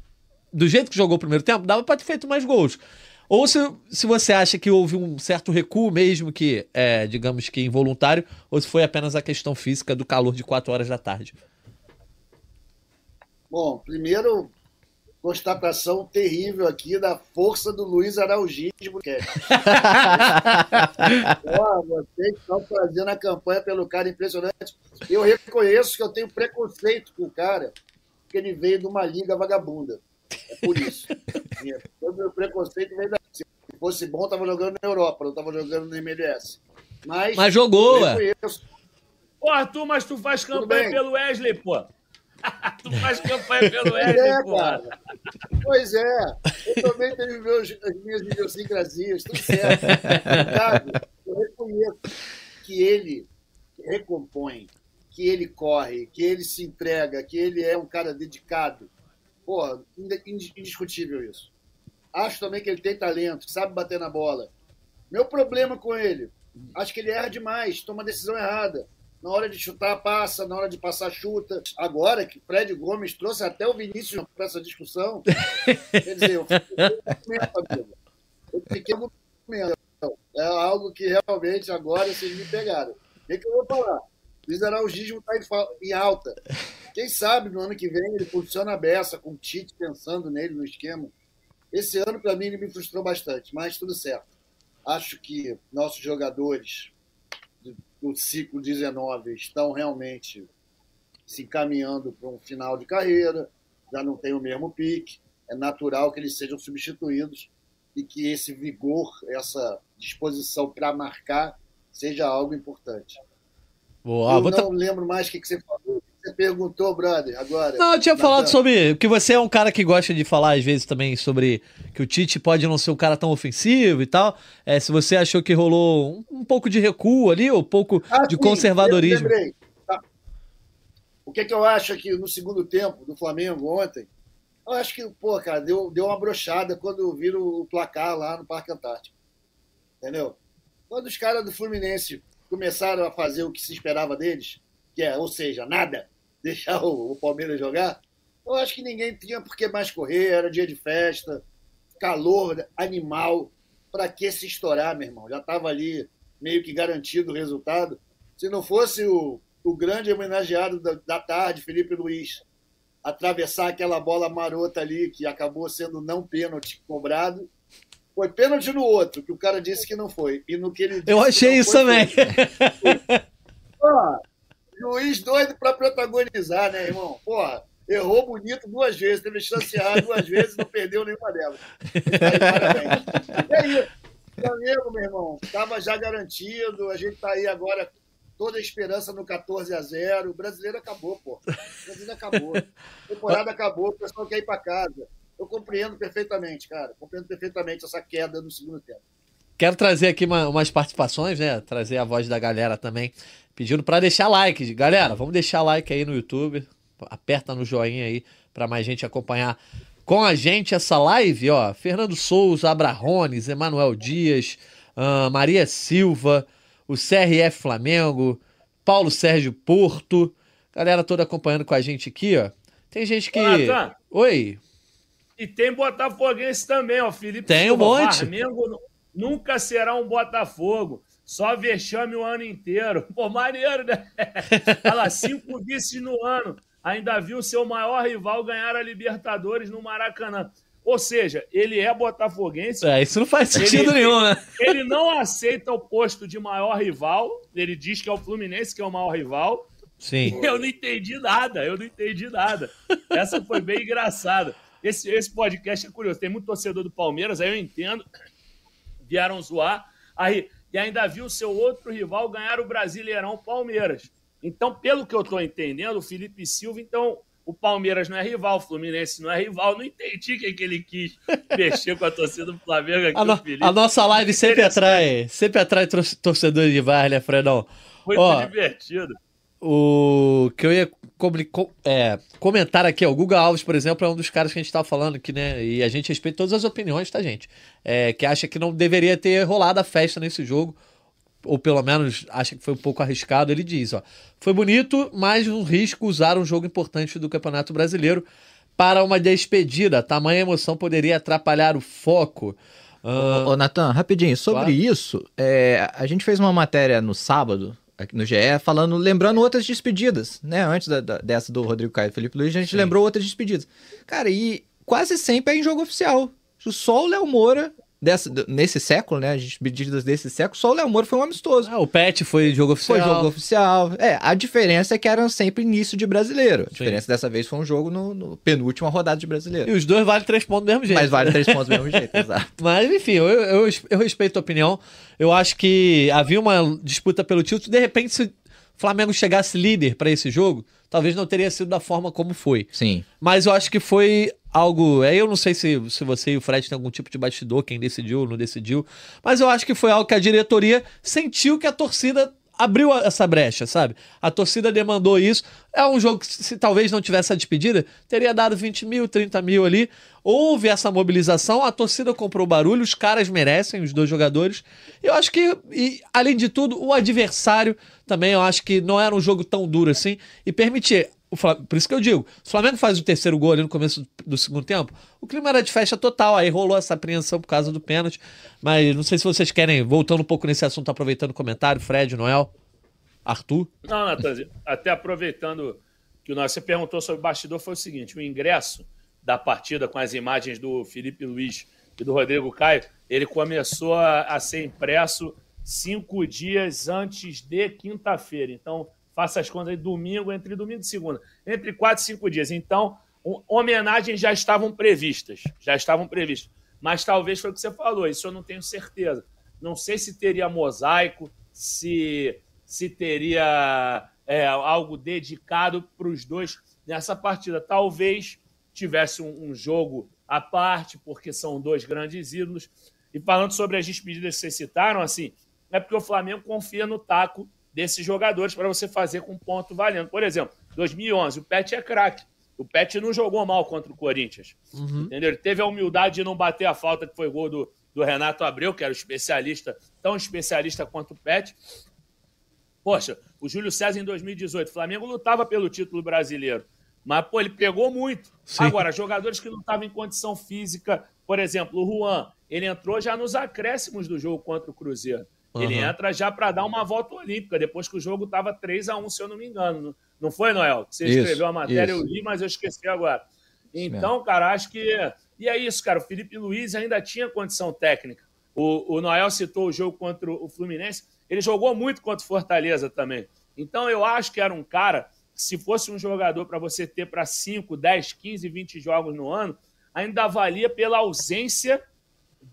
do jeito que jogou o primeiro tempo, dava para ter feito mais gols. Ou se, se você acha que houve um certo recuo, mesmo que, é, digamos que involuntário, ou se foi apenas a questão física do calor de 4 horas da tarde. Bom, primeiro, constatação terrível aqui da força do Luiz Araujismo. Pô, (laughs) vocês estão fazendo a campanha pelo cara impressionante. Eu reconheço que eu tenho preconceito com o cara, porque ele veio de uma liga vagabunda. É por isso. Todo meu preconceito veio da. Se fosse bom, estava jogando na Europa, não estava jogando no MLS. Mas, mas jogou, ué. Pô, Arthur, mas tu faz campanha pelo Wesley, pô. (laughs) tu faz campanha pelo Wesley, é. Cara. Pois é. Eu também tenho meus, as minhas idiosincrasias, tudo certo. Sabe? Eu reconheço que ele recompõe, que ele corre, que ele se entrega, que ele é um cara dedicado. Pô, indiscutível isso. Acho também que ele tem talento, sabe bater na bola. Meu problema com ele, acho que ele erra demais, toma decisão errada na hora de chutar, passa, na hora de passar, chuta. Agora que Fred Gomes trouxe até o Vinícius para essa discussão, quer dizer, eu fiquei Eu fiquei muito É algo que realmente agora vocês me pegaram. O que, que eu vou falar? Luiz Araújo está em alta. Quem sabe no ano que vem ele funciona a beça, com o Tite pensando nele no esquema. Esse ano, para mim, ele me frustrou bastante, mas tudo certo. Acho que nossos jogadores do ciclo 19 estão realmente se encaminhando para um final de carreira, já não tem o mesmo pique, é natural que eles sejam substituídos e que esse vigor, essa disposição para marcar, seja algo importante. Boa, eu não lembro mais o que, que você falou. Você perguntou, brother, agora. Não, eu tinha falado sobre. que você é um cara que gosta de falar, às vezes, também sobre que o Tite pode não ser um cara tão ofensivo e tal. É, se você achou que rolou um, um pouco de recuo ali, ou um pouco ah, de sim, conservadorismo. Eu tá. O que, que eu acho aqui no segundo tempo do Flamengo ontem? Eu acho que, pô, cara, deu, deu uma brochada quando viram o placar lá no Parque Antártico. Entendeu? Quando os caras do Fluminense começaram a fazer o que se esperava deles, que é, ou seja, nada, deixar o, o Palmeiras jogar, eu acho que ninguém tinha por que mais correr, era dia de festa, calor animal, para que se estourar, meu irmão? Já estava ali meio que garantido o resultado. Se não fosse o, o grande homenageado da, da tarde, Felipe Luiz, atravessar aquela bola marota ali, que acabou sendo não pênalti cobrado, foi pênalti no outro, que o cara disse que não foi. E no que ele Eu achei isso também. Pô, (laughs) juiz doido para protagonizar, né, irmão? Porra, errou bonito duas vezes, teve chance errada duas vezes não perdeu nenhuma delas. é isso. Flamengo, meu irmão, estava já garantido, a gente está aí agora toda a esperança no 14 a 0 O brasileiro acabou, pô. O brasileiro acabou. A temporada acabou, o pessoal quer ir para casa. Eu compreendo perfeitamente, cara. Compreendo perfeitamente essa queda no segundo tempo. Quero trazer aqui uma, umas participações, né? Trazer a voz da galera também. Pedindo para deixar like. Galera, vamos deixar like aí no YouTube. Aperta no joinha aí para mais gente acompanhar com a gente essa live, ó. Fernando Souza, Abrahones, Emanuel Dias, uh, Maria Silva, o CRF Flamengo, Paulo Sérgio Porto, Galera toda acompanhando com a gente aqui, ó. Tem gente que. Ô, Natan. Oi. E tem Botafoguense também, ó. Felipe Tem um Silva, monte. Flamengo nu- nunca será um Botafogo. Só vexame o ano inteiro. (laughs) Pô, maneiro, né? (laughs) Olha lá, cinco vices no ano. Ainda viu seu maior rival ganhar a Libertadores no Maracanã. Ou seja, ele é botafoguense, É, isso não faz sentido Ele- (laughs) nenhum, né? ele não aceita o posto de maior rival. Ele diz que é o Fluminense que é o maior rival. Sim. Eu não entendi nada, eu não entendi nada. Essa foi bem engraçada. Esse, esse podcast é curioso. Tem muito torcedor do Palmeiras, aí eu entendo. Vieram zoar. Aí, e ainda viu seu outro rival ganhar o Brasileirão Palmeiras. Então, pelo que eu estou entendendo, o Felipe Silva, então, o Palmeiras não é rival, o Fluminense não é rival. Não entendi o que, que ele quis (laughs) mexer com a torcida do Flamengo aqui, A, no- a nossa live sempre atrai, sempre atrai tor- torcedores de né, Fredão? Muito Ó, divertido. O que eu ia é, comentar aqui, ó, o Guga Alves, por exemplo, é um dos caras que a gente tava falando aqui, né? E a gente respeita todas as opiniões, tá, gente? É, que acha que não deveria ter rolado a festa nesse jogo, ou pelo menos acha que foi um pouco arriscado. Ele diz, ó, foi bonito, mas um risco usar um jogo importante do Campeonato Brasileiro para uma despedida. Tamanha emoção poderia atrapalhar o foco. Ah, Ô, ô, Natan, rapidinho, sobre Claro. isso, é, a gente fez uma matéria no sábado, no GE, falando, lembrando outras despedidas, né? Antes da- da- dessa do Rodrigo Caio e Felipe Luiz, a gente Sim. lembrou outras despedidas. Cara, e quase sempre é em jogo oficial. Só o Léo Moura, dessa, nesse século, né? As despedidas desse século, só o Léo Moura foi um amistoso. ah, o Pet foi jogo oficial. Foi jogo oficial. É, a diferença é que eram sempre início de brasileiro. A Sim. diferença dessa vez foi um jogo no, no penúltima rodada de brasileiro. E os dois valem três pontos do mesmo jeito. Mas vale três pontos do mesmo (laughs) jeito, exato. Mas, enfim, eu, eu, eu respeito a opinião. Eu acho que havia uma disputa pelo título. De repente, se Flamengo chegasse líder para esse jogo, talvez não teria sido da forma como foi. Sim. Mas eu acho que foi algo. Aí eu não sei se, se você e o Fred têm algum tipo de bastidor, quem decidiu ou não decidiu. Mas eu acho que foi algo que a diretoria sentiu que a torcida abriu essa brecha, sabe? A torcida demandou isso. É um jogo que, se, se talvez não tivesse a despedida, teria dado 20 mil, 30 mil ali. Houve essa mobilização, a torcida comprou barulho, os caras merecem, os dois jogadores. Eu acho que, e, além de tudo, o adversário também, eu acho que não era um jogo tão duro assim. E permitir. O Fla- Por isso que eu digo, o Flamengo faz o terceiro gol ali no começo do segundo tempo, o clima era de festa total, aí rolou essa apreensão por causa do pênalti. Mas não sei se vocês querem, voltando um pouco nesse assunto, aproveitando o comentário, Fred, Noel, Arthur. Não, Natanzinho, até aproveitando que o nosso- você perguntou sobre o bastidor, foi o seguinte: o ingresso da partida com as imagens do Felipe Luiz e do Rodrigo Caio, ele começou a, a ser impresso cinco dias antes de quinta-feira. Então, faça as contas aí, domingo, entre domingo e segunda. Entre quatro e cinco dias. Então, homenagens já estavam previstas. Já estavam previstas. Mas talvez foi o que você falou, isso eu não tenho certeza. Não sei se teria mosaico, se, se teria é, algo dedicado para os dois nessa partida. Talvez tivesse um, um jogo à parte, porque são dois grandes ídolos. E falando sobre as despedidas que vocês citaram, assim, é porque o Flamengo confia no taco desses jogadores para você fazer com ponto valendo. Por exemplo, 2011, o Pet é craque. O Pet não jogou mal contra o Corinthians. Entendeu? Ele teve a humildade de não bater a falta que foi gol do, do Renato Abreu, que era o especialista, tão especialista quanto o Pet. Poxa, o Júlio César em 2018, o Flamengo lutava pelo título brasileiro. Mas, pô, ele pegou muito. Sim. Agora, jogadores que não estavam em condição física, por exemplo, o Juan, ele entrou já nos acréscimos do jogo contra o Cruzeiro. Ele Aham. entra já para dar uma volta olímpica, depois que o jogo estava 3 a 1 se eu não me engano. Não- foi, Noel? Você Isso, escreveu a matéria, isso. eu li, mas eu esqueci agora. Então, cara, acho que. E é isso, cara. O Felipe Luiz ainda tinha condição técnica. O, o Noel citou o jogo contra o Fluminense. Ele jogou muito contra o Fortaleza também. Então, eu acho que era um cara, se fosse um jogador para você ter para 5, 10, 15, 20 jogos no ano, ainda valia pela ausência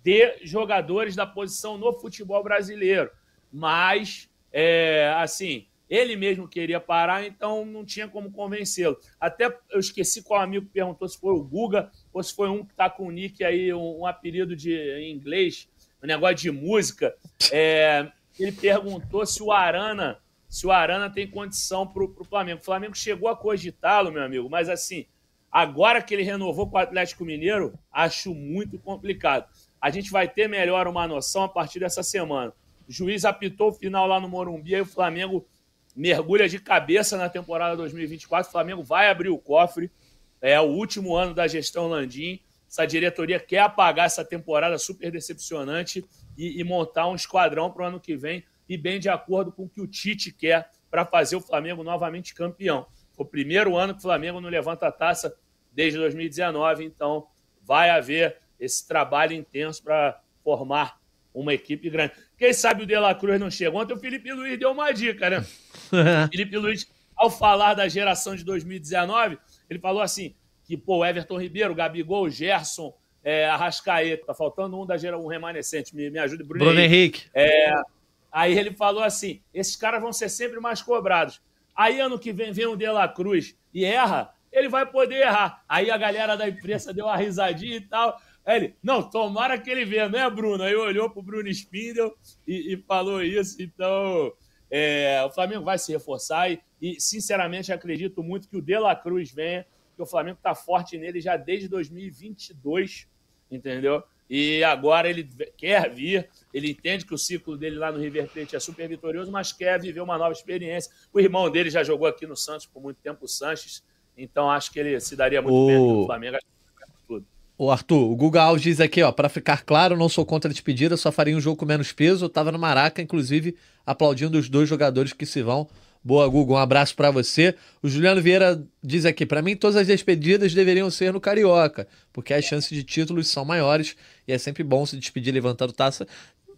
de jogadores da posição no futebol brasileiro. Mas, é, assim, ele mesmo queria parar, então não tinha como convencê-lo. Até eu esqueci qual amigo perguntou se foi o Guga ou se foi um que está com o nick aí, um, um apelido de em inglês, um negócio de música. É, ele perguntou se o Arana, se o Arana tem condição para o Flamengo. O Flamengo chegou a cogitá-lo, meu amigo, mas assim, agora que ele renovou com o Atlético Mineiro, acho muito complicado. A gente vai ter melhor uma noção a partir dessa semana. O juiz apitou o final lá no Morumbi, aí o Flamengo mergulha de cabeça na temporada 2024. O Flamengo vai abrir o cofre. É o último ano da gestão Landim. Essa diretoria quer apagar essa temporada super decepcionante e, e montar um esquadrão para o ano que vem e bem de acordo com o que o Tite quer para fazer o Flamengo novamente campeão. Foi o primeiro ano que o Flamengo não levanta a taça desde 2019, então vai haver esse trabalho intenso para formar uma equipe grande. Quem sabe o De La Cruz não chega. Ontem o Felipe Luiz deu uma dica, né? (laughs) Felipe Luiz, ao falar da geração de 2019, ele falou assim: que pô, Everton Ribeiro, Gabigol, Gerson, é, Arrascaeta, tá faltando um da geração, um remanescente, me, me ajude, Bruno, Bruno Henrique. É, aí ele falou assim: esses caras vão ser sempre mais cobrados. Aí ano que vem vem o De La Cruz e erra, ele vai poder errar. Aí a galera da imprensa deu uma risadinha e tal. Aí ele, não, tomara que ele venha, né, Bruno? Aí olhou pro Bruno Spindel e, e falou isso. Então, é, o Flamengo vai se reforçar e, e, sinceramente, acredito muito que o De La Cruz venha que o Flamengo está forte nele já desde 2022, entendeu? E agora ele quer vir, ele entende que o ciclo dele lá no River Plate é super vitorioso, mas quer viver uma nova experiência. O irmão dele já jogou aqui no Santos por muito tempo, o Sanches, então acho que ele se daria muito o... bem no Flamengo. O Arthur, o Guga Alves diz aqui, ó, para ficar claro, não sou contra a despedida, só faria um jogo com menos peso. Eu tava no Maraca, inclusive, aplaudindo os dois jogadores que se vão. Boa, Google, um abraço para você. O Juliano Vieira diz aqui: para mim, todas as despedidas deveriam ser no Carioca, porque as chances de títulos são maiores e é sempre bom se despedir levantando taça.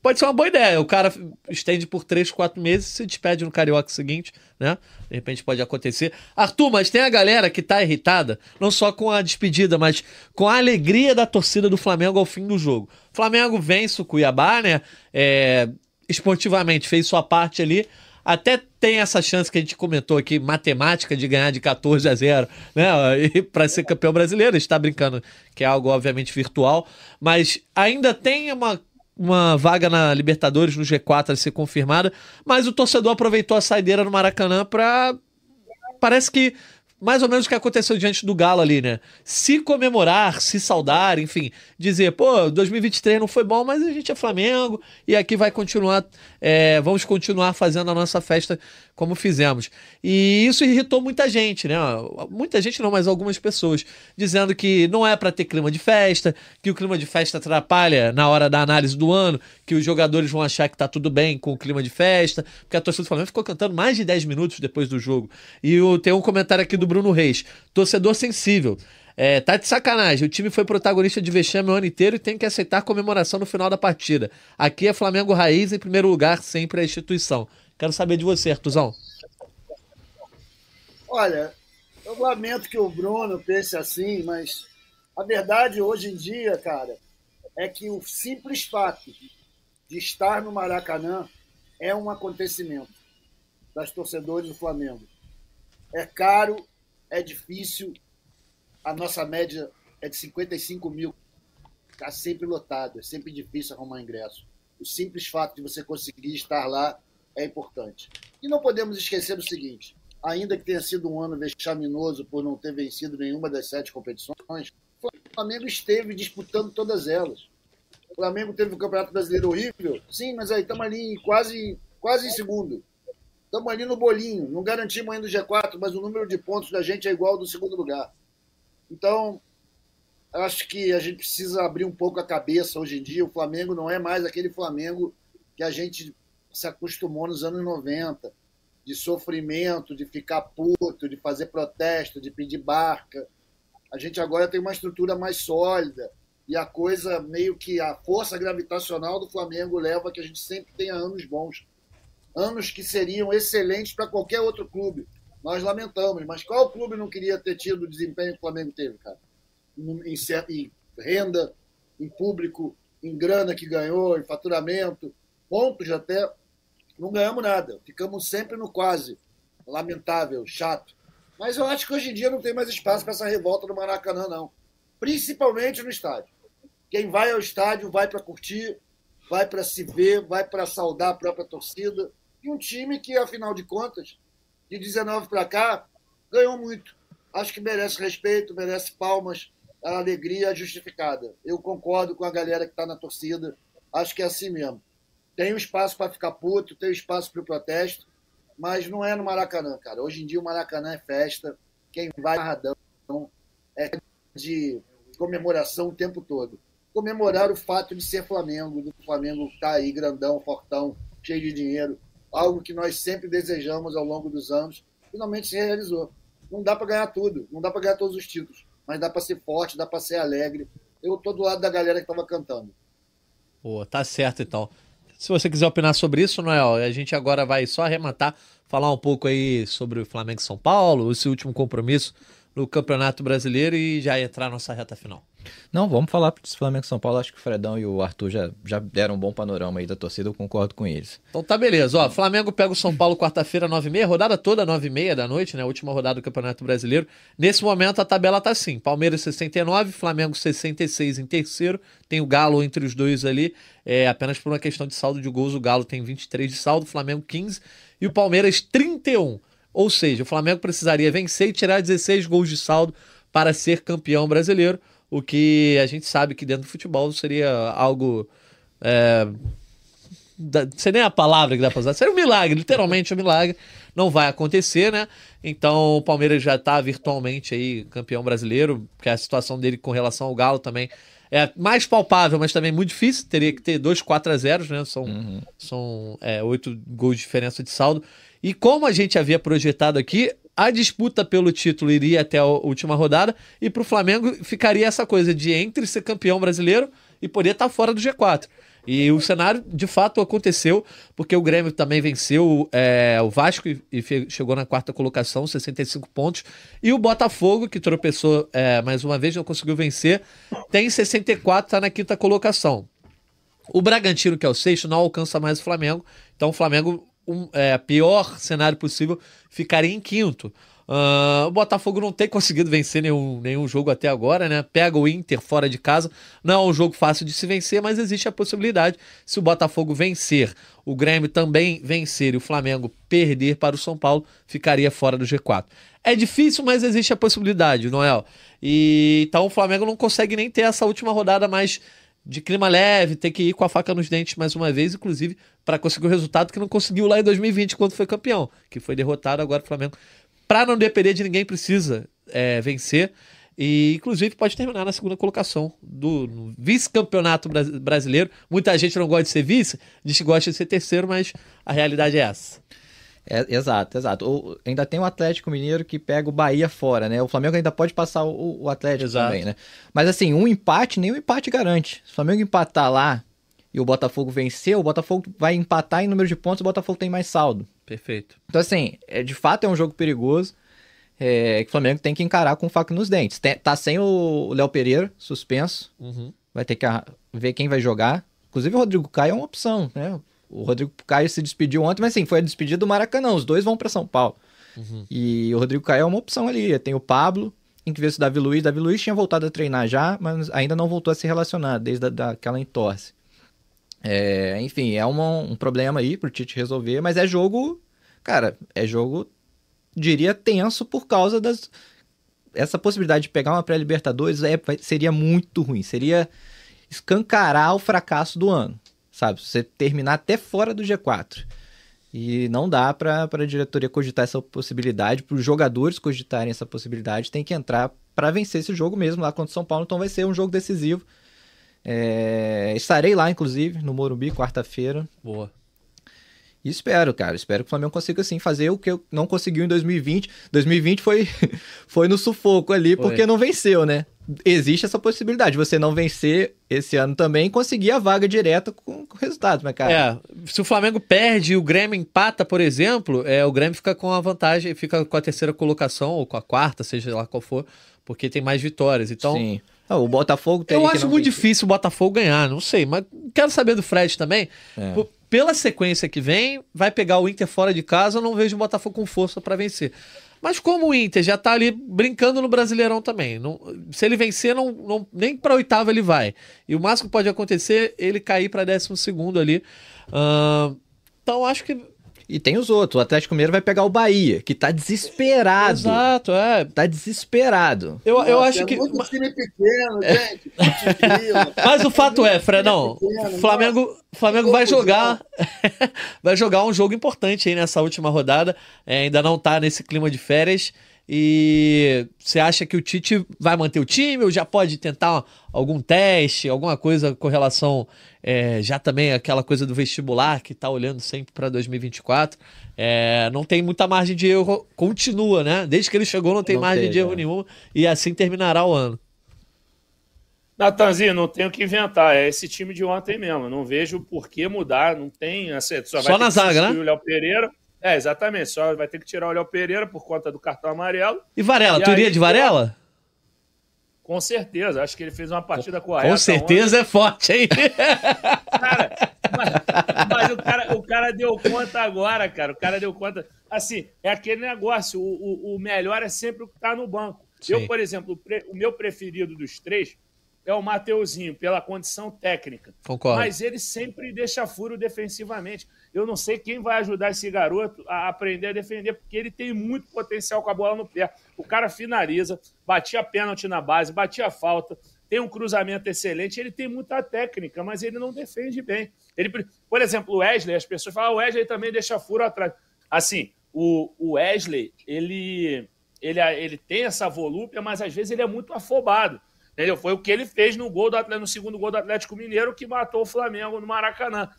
Pode ser uma boa ideia. O cara estende por 3, 4 meses e se despede no Carioca seguinte, né? De repente pode acontecer. Arthur, mas tem a galera que tá irritada, não só com a despedida, mas com a alegria da torcida do Flamengo ao fim do jogo. Flamengo vence o Cuiabá, né? É, esportivamente fez sua parte ali até tem essa chance que a gente comentou aqui, matemática, de ganhar de 14 a 0, né? E (laughs) para ser campeão brasileiro, está brincando que é algo obviamente virtual, mas ainda tem uma uma vaga na Libertadores no G4 a ser confirmada, mas o torcedor aproveitou a saideira no Maracanã para parece que mais ou menos o que aconteceu diante do Galo ali, né? Se comemorar, se saudar, enfim, dizer, pô, 2023 não foi bom, mas a gente é Flamengo e aqui vai continuar, é, vamos continuar fazendo a nossa festa como fizemos. E isso irritou muita gente, né? Muita gente não, mas algumas pessoas, dizendo que não é para ter clima de festa, que o clima de festa atrapalha na hora da análise do ano, que os jogadores vão achar que tá tudo bem com o clima de festa, porque a torcida do Flamengo ficou cantando mais de 10 minutos depois do jogo. E o, tem um comentário aqui do Bruno Reis, torcedor sensível. É, tá de sacanagem. O time foi protagonista de vexame o ano inteiro e tem que aceitar comemoração no final da partida. Aqui é Flamengo Raiz, em primeiro lugar, sempre a instituição. Quero saber de você, Artuzão. Olha, eu lamento que o Bruno pense assim, mas a verdade hoje em dia, cara, é que o simples fato de estar no Maracanã é um acontecimento das torcedores do Flamengo. É caro, é difícil. A nossa média é de 55 mil. Está sempre lotado, é sempre difícil arrumar ingresso. O simples fato de você conseguir estar lá é importante. E não podemos esquecer o seguinte: ainda que tenha sido um ano vexaminoso por não ter vencido nenhuma das sete competições, o Flamengo esteve disputando todas elas. O Flamengo teve um Campeonato Brasileiro horrível, sim, mas aí estamos ali quase, quase em segundo. Estamos ali no bolinho. Não garantimos ainda o G4, mas o número de pontos da gente é igual ao do segundo lugar. Então, acho que a gente precisa abrir um pouco a cabeça hoje em dia. O Flamengo não é mais aquele Flamengo que a gente se acostumou nos anos 90, de sofrimento, de ficar puto, de fazer protesto, de pedir barca. A gente agora tem uma estrutura mais sólida e a coisa meio que a força gravitacional do Flamengo leva a que a gente sempre tenha anos bons anos que seriam excelentes para qualquer outro clube. Nós lamentamos, mas qual clube não queria ter tido o desempenho que o Flamengo teve, cara? Em, em renda, em público, em grana que ganhou, em faturamento, pontos até. Não ganhamos nada. Ficamos sempre no quase. Lamentável, chato. Mas eu acho que hoje em dia não tem mais espaço para essa revolta no Maracanã, não. Principalmente no estádio. Quem vai ao estádio vai para curtir, vai para se ver, vai para saudar a própria torcida e um time que, afinal de contas, de 19 para cá, ganhou muito. Acho que merece respeito, merece palmas, a alegria justificada. Eu concordo com a galera que está na torcida. Acho que é assim mesmo. Tem um espaço para ficar puto, tem um espaço para o protesto, mas não é no Maracanã, cara. Hoje em dia o Maracanã é festa, quem vai narradão é de comemoração o tempo todo. Comemorar o fato de ser Flamengo, do Flamengo estar tá aí grandão, fortão, cheio de dinheiro, algo que nós sempre desejamos ao longo dos anos, finalmente se realizou. Não dá para ganhar tudo, não dá para ganhar todos os títulos, mas dá para ser forte, dá para ser alegre. Eu tô do lado da galera que estava cantando. Pô, tá certo então. Se você quiser opinar sobre isso, Noel, a gente agora vai só arrematar, falar um pouco aí sobre o Flamengo e São Paulo, esse último compromisso no Campeonato Brasileiro e já entrar na nossa reta final. Não, vamos falar para Flamengo e São Paulo. Acho que o Fredão e o Arthur já, já deram um bom panorama aí da torcida, eu concordo com eles. Então tá beleza. Ó, Flamengo pega o São Paulo quarta-feira, 9h30, rodada toda 9h30 da noite, né? Última rodada do Campeonato Brasileiro. Nesse momento a tabela tá assim: Palmeiras 69, Flamengo 66 em terceiro. Tem o Galo entre os dois ali. É, apenas por uma questão de saldo de gols, o Galo tem 23 de saldo, o Flamengo 15 e o Palmeiras 31. Ou seja, o Flamengo precisaria vencer e tirar 16 gols de saldo para ser campeão brasileiro, o que a gente sabe que dentro do futebol seria algo. É, não sei nem a palavra que dá para usar, seria um milagre, literalmente um milagre. Não vai acontecer, né? Então o Palmeiras já está virtualmente aí campeão brasileiro, porque a situação dele com relação ao Galo também é mais palpável, mas também muito difícil. Teria que ter dois 4 a 0 né? São, uhum. são é, oito gols de diferença de saldo. E como a gente havia projetado aqui, a disputa pelo título iria até a última rodada e para o Flamengo ficaria essa coisa de entre ser campeão brasileiro e poder estar tá fora do G4. E o cenário de fato aconteceu, porque o Grêmio também venceu é, o Vasco e, e, chegou na quarta colocação, 65 pontos. E o Botafogo, que tropeçou é, mais uma vez, não conseguiu vencer, tem 64, está na quinta colocação. O Bragantino, que é o sexto, não alcança mais o Flamengo. Então o Flamengo um, é, pior cenário possível, ficaria em quinto. Uh, o Botafogo não tem conseguido vencer nenhum, nenhum jogo até agora, né? Pega o Inter fora de casa. Não é um jogo fácil de se vencer, mas existe a possibilidade. Se o Botafogo vencer, o Grêmio também vencer e o Flamengo perder para o São Paulo, ficaria fora do G4. É difícil, mas existe a possibilidade, Noel. E então o Flamengo não consegue nem ter essa última rodada mais de clima leve, ter que ir com a faca nos dentes mais uma vez, inclusive para conseguir o resultado que não conseguiu lá em 2020 quando foi campeão, que foi derrotado agora o Flamengo. Para não depender de ninguém precisa é, vencer e inclusive pode terminar na segunda colocação do vice-campeonato brasileiro. Muita gente não gosta de ser vice, diz que gosta de ser terceiro, mas a realidade é essa. É, exato, exato. O, ainda tem o Atlético Mineiro que pega o Bahia fora, né? O Flamengo ainda pode passar o, o Atlético exato. também, né? Mas assim, um empate, nem um empate garante. Se o Flamengo empatar lá e o Botafogo vencer, o Botafogo vai empatar em número de pontos, o Botafogo tem mais saldo. Perfeito. Então assim, é, de fato é um jogo perigoso. É, que o Flamengo tem que encarar com faca nos dentes. Tem, tá sem o Léo Pereira, suspenso. Uhum. Vai ter que ver quem vai jogar. Inclusive o Rodrigo Caio é uma opção, né? O Rodrigo Caio se despediu ontem, mas sim, foi a despedida do Maracanã. Os dois vão para São Paulo. Uhum. E o Rodrigo Caio é uma opção ali. Tem o Pablo, tem que ver se o Davi Luiz. Davi Luiz tinha voltado a treinar já, mas ainda não voltou a se relacionar desde a, daquela entorse. É, enfim, é uma, um problema aí pro Tite resolver, mas é jogo, cara, é jogo, diria, tenso por causa das. Essa possibilidade de pegar uma pré-Libertadores é, seria muito ruim. Seria escancarar o fracasso do ano sabe? Você terminar até fora do G4. E não dá para a diretoria cogitar essa possibilidade, para os jogadores cogitarem essa possibilidade, tem que entrar para vencer esse jogo mesmo lá contra o São Paulo. Então vai ser um jogo decisivo. É... Estarei lá, inclusive, no Morumbi, quarta-feira. Boa. E espero, cara. Espero que o Flamengo consiga, assim, fazer o que eu não conseguiu em 2020. 2020 foi, (laughs) foi no sufoco ali, foi. porque não venceu, né? Existe essa possibilidade. Você não vencer esse ano também e conseguir a vaga direta com, com resultados, mas, cara. É, se o Flamengo perde e o Grêmio empata, por exemplo, é, o Grêmio fica com a vantagem, fica com a terceira colocação, ou com a quarta, seja lá qual for, porque tem mais vitórias. Então. Sim. Ah, o Botafogo tem. Eu acho muito difícil o Botafogo ganhar, não sei, mas quero saber do Fred também. É pela sequência que vem, vai pegar o Inter fora de casa, eu não vejo o Botafogo com força para vencer. Mas como o Inter já tá ali brincando no Brasileirão também, não, se ele vencer, não, não nem para oitava ele vai. E o máximo que pode acontecer ele cair para décimo segundo ali. Uh, então acho que E tem os outros. O Atlético Mineiro vai pegar o Bahia, que tá desesperado. Exato, é. Tá desesperado. Eu, eu Nossa, acho é que. muito time pequeno, gente. Ponte Vila. (laughs) Mas o fato é, Fredão, pequeno, o Flamengo, Flamengo vai jogar (laughs) vai jogar um jogo importante aí nessa última rodada. É, ainda não tá nesse clima de férias. E você acha que o Tite vai manter o time ou já pode tentar algum teste, alguma coisa com relação é, já também aquela coisa do vestibular que tá olhando sempre para 2024? É, não tem muita margem de erro, continua, né? Desde que ele chegou não tem Não margem teve, de erro é. nenhum e assim terminará o ano. Natanzinho, não tenho o que inventar. É esse time de ontem mesmo. Não vejo por que mudar. Não tem. Assim, só na zaga, né? O Léo Pereira. É, exatamente. Só vai ter que tirar o Léo Pereira por conta do cartão amarelo. E Varela, E tu iria de Varela? Com certeza. Acho que ele fez uma partida correta. Com certeza é forte, hein? Cara, mas, mas o, cara, o cara deu conta agora, cara. O cara deu conta. Assim, é aquele negócio. O, o, o melhor é sempre o que tá no banco. Sim. Eu, por exemplo, o, pre- o meu preferido dos três é o Mateuzinho, pela condição técnica. Concordo. Mas ele sempre deixa furo defensivamente. Eu não sei quem vai ajudar esse garoto a aprender a defender, porque ele tem muito potencial com a bola no pé. O cara finaliza, batia pênalti na base, batia falta, tem um cruzamento excelente, ele tem muita técnica, mas ele não defende bem. Ele, por exemplo, o Wesley, as pessoas falam, ah, o Wesley também deixa furo atrás. Assim, o, o Wesley, ele, ele, ele tem essa volúpia, mas às vezes ele é muito afobado. Entendeu? Foi o que ele fez no gol do Atlético, no segundo gol do Atlético Mineiro, que matou o Flamengo no Maracanã.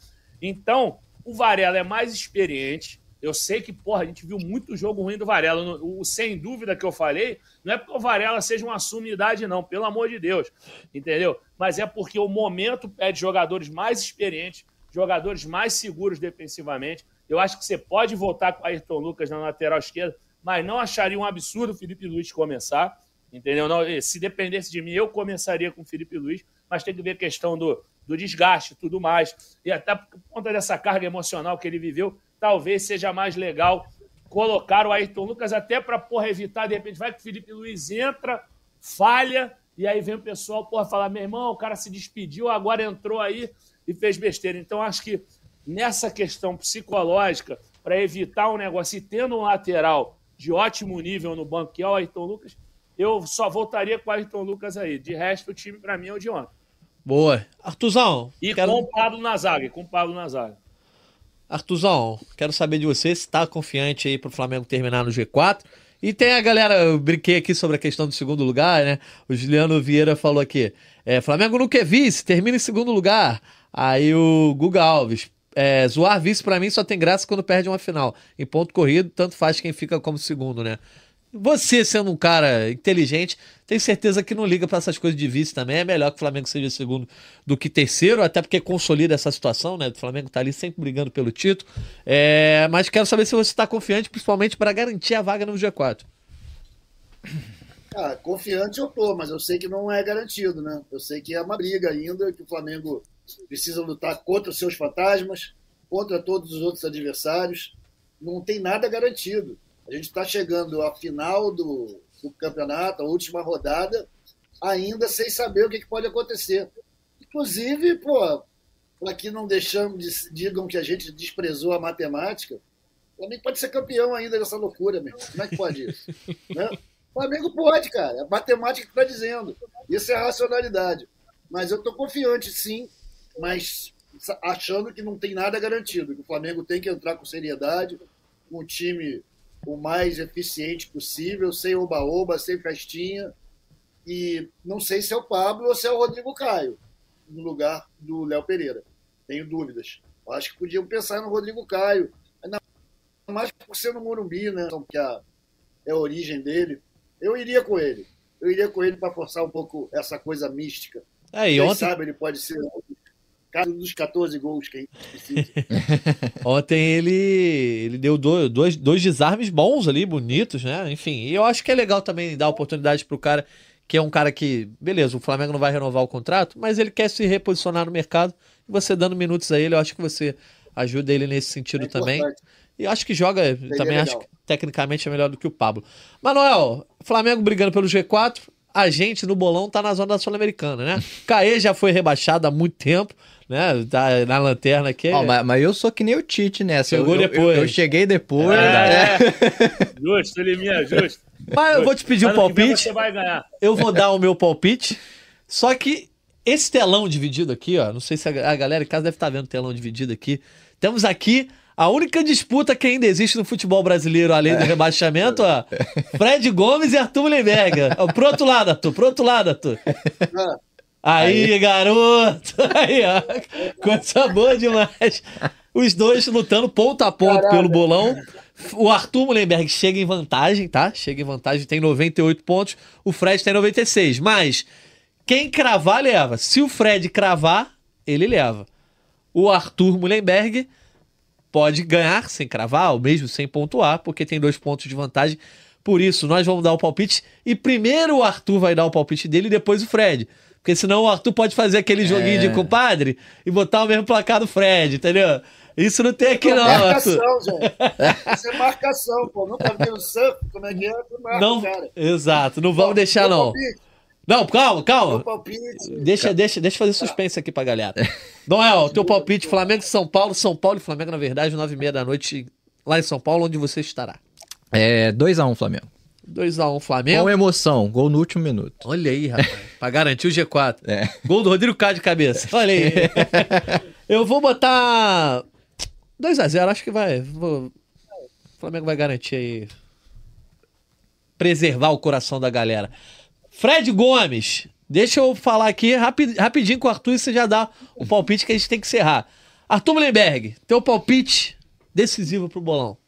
Então, o Varela é mais experiente. Eu sei que, porra, a gente viu muito jogo ruim do Varela. O, sem dúvida que eu falei, não é porque o Varela seja uma sumidade, não, pelo amor de Deus. Entendeu? Mas é porque o momento pede jogadores mais experientes, jogadores mais seguros defensivamente. Eu acho que você pode voltar com o Ayrton Lucas na lateral esquerda, mas não acharia um absurdo o Felipe Luiz começar. Entendeu? Não, se dependesse de mim, eu começaria com o Felipe Luiz, mas tem que ver a questão do, do desgaste e tudo mais. E até por conta dessa carga emocional que ele viveu, talvez seja mais legal colocar o Ayrton Lucas até para evitar, de repente, vai que o Felipe Luiz entra, falha, e aí vem o pessoal, porra, falar: meu irmão, o cara se despediu, agora entrou aí e fez besteira. Então, acho que nessa questão psicológica, para evitar um negócio, e tendo um lateral de ótimo nível no banco, que é o Ayrton Lucas, eu só voltaria com o Ayrton Lucas aí. De resto, o time para mim é o de ontem. Boa. Artuzão, E quero... com o Pablo na zaga, com o Pablo na zaga. Artuzão, quero saber de você se tá confiante aí pro Flamengo terminar no G4. E tem a galera, eu brinquei aqui sobre a questão do segundo lugar, né? O Juliano Vieira falou aqui: é, Flamengo nunca é vice, termina em segundo lugar. Aí o Guga Alves, é, zoar vice pra mim só tem graça quando perde uma final. Em ponto corrido, tanto faz quem fica como segundo, né? Você, sendo um cara inteligente, tem certeza que não liga pra essas coisas de vice também. É melhor que o Flamengo seja segundo do que terceiro, até porque consolida essa situação, né? O Flamengo tá ali sempre brigando pelo título. É, mas quero saber se você tá confiante, principalmente para garantir a vaga no G4. Ah, confiante eu tô, mas eu sei que não é garantido, né? Eu sei que é uma briga ainda, que o Flamengo precisa lutar contra os seus fantasmas, contra todos os outros adversários. Não tem nada garantido. A gente está chegando à final do, do campeonato, a última rodada, ainda sem saber o que, que pode acontecer. Inclusive, pô, para que não deixamos, digam que a gente desprezou a matemática, o Flamengo pode ser campeão ainda dessa loucura, meu. Como é que pode isso? (laughs) né? O Flamengo pode, cara. É a matemática que está dizendo. Isso é a racionalidade. Mas eu estou confiante, sim, mas achando que não tem nada garantido, que o Flamengo tem que entrar com seriedade, com o time o mais eficiente possível, sem oba-oba, sem festinha. E não sei se é o Pablo ou se é o Rodrigo Caio, no lugar do Léo Pereira. Tenho dúvidas. Eu acho que podiam pensar no Rodrigo Caio. Ainda mais por ser no Morumbi, né? Que a, é a origem dele. Eu iria com ele. Eu iria com ele para forçar um pouco essa coisa mística. É, e Quem ontem, sabe ele pode ser um dos 14 gols que a gente precisa. (laughs) ontem ele, ele deu dois, dois, dois desarmes bons ali, bonitos, né? Enfim, e eu acho que é legal também dar oportunidade pro cara que é um cara que, beleza, o Flamengo não vai renovar o contrato, mas ele quer se reposicionar no mercado. E você dando minutos a ele, eu acho que você ajuda ele nesse sentido É também. E acho que joga, também legal. acho que tecnicamente é melhor do que o Pablo. Manuel, Flamengo brigando pelo G4, a gente no bolão tá na zona da Sul-Americana, né? (laughs) Caê já foi rebaixado há muito tempo, né? Tá na lanterna aqui. Ó, mas, mas eu sou que nem o Tite nessa. Chegou eu, depois. Eu, eu cheguei depois. É, né? (laughs) justo, Liminha, justo. Mas eu vou te pedir um palpite. Você vai ganhar. Eu vou dar o meu palpite. Só que esse telão dividido aqui, ó, não sei se a a galera em casa deve estar vendo o telão dividido aqui. Temos aqui a única disputa que ainda existe no futebol brasileiro, além do rebaixamento, ó. Fred Gomes e Arthur Mullenberg. Pro outro lado, Arthur, pro outro lado, Arthur. Aí, garoto! (laughs) Aí, ó. Coisa boa demais. Os dois lutando ponto a ponto pelo bolão. O Arthur Mullenberg chega em vantagem, tá? Chega em vantagem, tem 98 pontos. O Fred tem 96. Mas quem cravar, leva. Se o Fred cravar, ele leva. O Arthur Mullenberg pode ganhar sem cravar, ou mesmo sem pontuar, porque tem dois pontos de vantagem. Por isso, nós vamos dar o palpite. E primeiro o Arthur vai dar o palpite dele e depois o Fred. Porque senão o Arthur pode fazer aquele joguinho de compadre e botar o mesmo placar do Fred, entendeu? Isso não tem aqui não, Arthur. marcação, gente. (laughs) Isso é marcação, pô. Nunca vi o surf, como é que é? Marca Não, cara. exato, não vamos deixar não. palpite, Não, calma, meu calma. palpite. Deixa, deixa, deixa eu fazer suspense aqui pra galera. (laughs) Noel, teu palpite, Flamengo e São Paulo, São Paulo e Flamengo, na verdade, nove e meia da noite, lá em São Paulo, onde você estará. É 2x1 Flamengo. 2x1 Flamengo. Com emoção, gol no último minuto. Olha aí, rapaz. (laughs) pra garantir o G4. É. Gol do Rodrigo K de cabeça. Olha aí. (laughs) Eu vou botar 2x0, acho que vai. vou- O Flamengo vai garantir aí. Preservar o coração da galera. Fred Gomes. Deixa eu falar aqui rapi- rapidinho com o Arthur e você já dá o palpite que a gente tem que encerrar. Arthur Mullenberg, teu palpite decisivo pro bolão.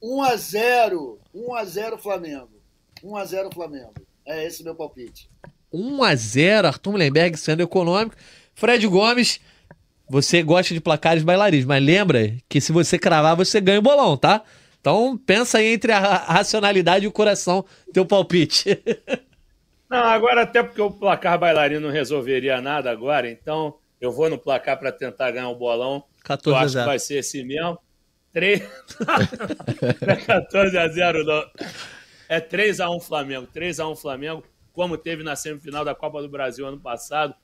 1x0. 1x0 Flamengo. 1x0 Flamengo. É esse meu palpite. 1 a 0 Arthur Mullenberg sendo econômico. Fred Gomes, você gosta de placares bailarinos, mas lembra que se você cravar, você ganha o bolão, tá? Então pensa aí entre a ra- racionalidade e o coração, teu palpite. (laughs) Não, agora até porque o placar bailarino não resolveria nada agora, então eu vou no placar para tentar ganhar o bolão. 14 eu a acho que 0. vai ser esse mesmo. 3... (laughs) não é 14 a 0 não. É 3 a 1 Flamengo. 3 a 1 Flamengo, como teve na semifinal da Copa do Brasil ano passado,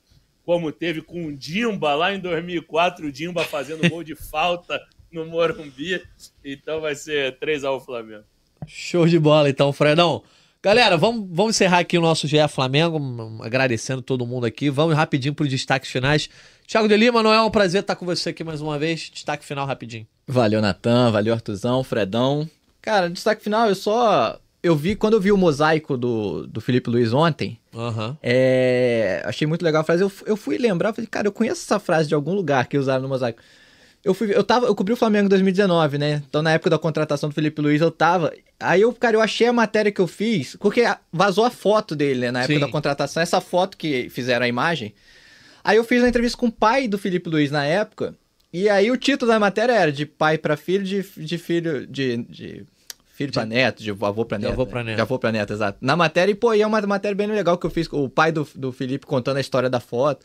como teve com o Dimba lá em 2004, o Dimba fazendo gol de falta no Morumbi. Então vai ser 3 a 1 Flamengo. Show de bola, então, Fredão. Galera, vamos, vamos encerrar aqui o nosso GE Flamengo, agradecendo todo mundo aqui. Vamos rapidinho para os destaques finais. Thiago de Lima, Noel, é um prazer estar com você aqui mais uma vez. Destaque final rapidinho. Valeu, Natan. Valeu, Artuzão, Fredão. Cara, destaque final, eu só. Eu vi, quando eu vi o mosaico do, do Felipe Luiz ontem, Aham. é, achei muito legal a frase. Eu, eu fui lembrar, falei, cara, eu conheço essa frase de algum lugar que usaram no mosaico. Eu fui, eu tava, eu cobri o Flamengo em 2019, né? Então na época da contratação do Felipe Luiz eu tava. Aí eu, cara, eu achei a matéria que eu fiz, porque vazou a foto dele, né, na época Sim. da contratação, essa foto que fizeram a imagem. Aí eu fiz uma entrevista com o pai do Felipe Luiz na época, e aí o título da matéria era de pai pra filho, de, de filho, de, de filho pra neto, de avô pra de neto. avô né? pra neto. De avô pra neto, exato. Na matéria, e pô, e é uma matéria bem legal que eu fiz com o pai do, do Felipe contando a história da foto.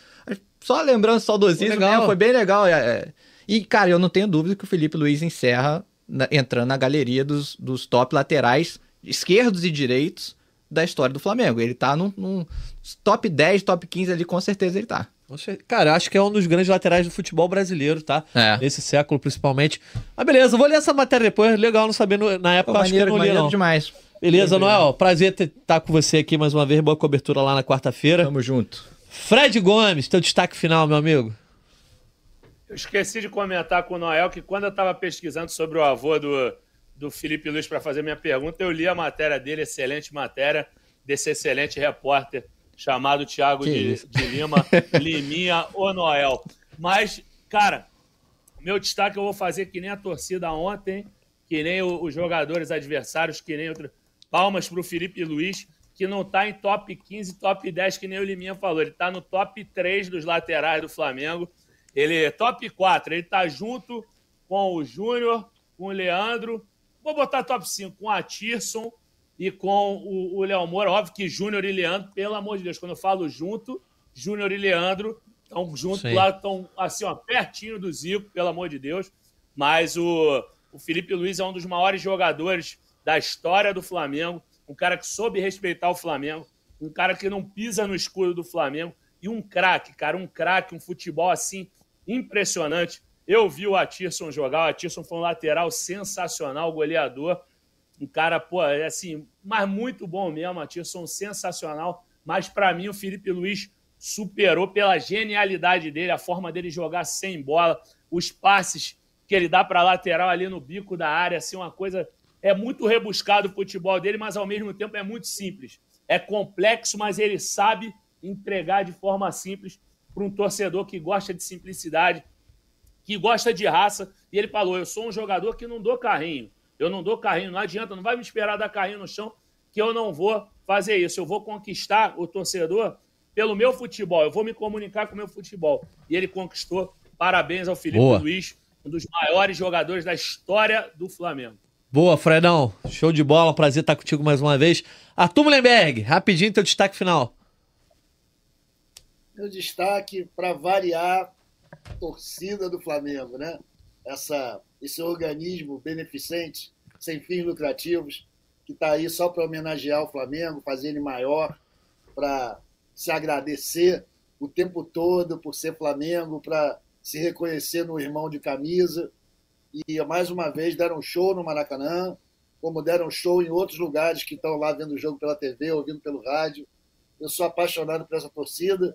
Só lembrando, saudosismo, Legal. mesmo, foi bem legal. é, é. E, cara, eu não tenho dúvida que o Felipe Luiz encerra na- entrando na galeria dos, dos top laterais esquerdos e direitos da história do Flamengo. Ele tá num, num top 10, top 15 ali, com certeza ele tá. Cara, eu acho que é um dos grandes laterais do futebol brasileiro, tá? É. Nesse século, principalmente. Ah, beleza, vou ler essa matéria depois. Legal não saber. no- Na época, Pô, eu acho que eu maneiro, não li, maneiro não. demais. Beleza, Noel. Prazer estar com você aqui mais uma vez. Boa cobertura lá na quarta-feira. Tamo junto. Fred Gomes, teu destaque final, meu amigo. Eu esqueci de comentar com o Noel que quando eu estava pesquisando sobre o avô do, do Felipe Luiz para fazer minha pergunta, eu li a matéria dele, excelente matéria, desse excelente repórter chamado Thiago de, de Lima, (laughs) Liminha ou Noel. Mas, cara, meu destaque eu vou fazer que nem a torcida ontem, que nem o- os jogadores adversários, que nem outro. Palmas para o Felipe Luiz, que não está em top 15, top 10, que nem o Liminha falou. Ele está no top 3 dos laterais do Flamengo. Ele é top 4, ele tá junto com o Júnior, com o Leandro. Vou botar top 5 com a Tirson e com o, o Léo Moura. Óbvio que Júnior e Leandro, pelo amor de Deus, quando eu falo junto, Júnior e Leandro estão juntos Sim. lá, estão assim, ó, pertinho do Zico, pelo amor de Deus. Mas o, o Felipe Luiz é um dos maiores jogadores da história do Flamengo, um cara que soube respeitar o Flamengo, um cara que não pisa no escudo do Flamengo e um craque, cara, um craque, um futebol assim impressionante. Eu vi o Atirson jogar, o Atirson foi um lateral sensacional, goleador, um cara, pô, é assim, mas muito bom mesmo, Atirson sensacional, mas para mim o Felipe Luiz superou pela genialidade dele, a forma dele jogar sem bola, os passes que ele dá para lateral ali no bico da área, assim, uma coisa é muito rebuscado o futebol dele, mas ao mesmo tempo é muito simples. É complexo, mas ele sabe entregar de forma simples para um torcedor que gosta de simplicidade, que gosta de raça. E ele falou: Eu sou um jogador que não dou carrinho. Eu não dou carrinho, não adianta, não vai me esperar dar carrinho no chão, que eu não vou fazer isso. Eu vou conquistar o torcedor pelo meu futebol, eu vou me comunicar com o meu futebol. E ele conquistou. Parabéns ao Felipe Boa. Luiz, um dos maiores jogadores da história do Flamengo. Boa, Fredão. Show de bola. Prazer estar contigo mais uma vez. Arthur Mullenberg, rapidinho teu destaque final. Meu destaque, para variar, torcida do Flamengo, né? Essa, esse organismo beneficente, sem fins lucrativos, que está aí só para homenagear o Flamengo, fazer ele maior, para se agradecer o tempo todo por ser Flamengo, para se reconhecer no irmão de camisa e mais uma vez deram show no Maracanã, como deram show em outros lugares que estão lá vendo o jogo pela TV, ouvindo pelo rádio. Eu sou apaixonado por essa torcida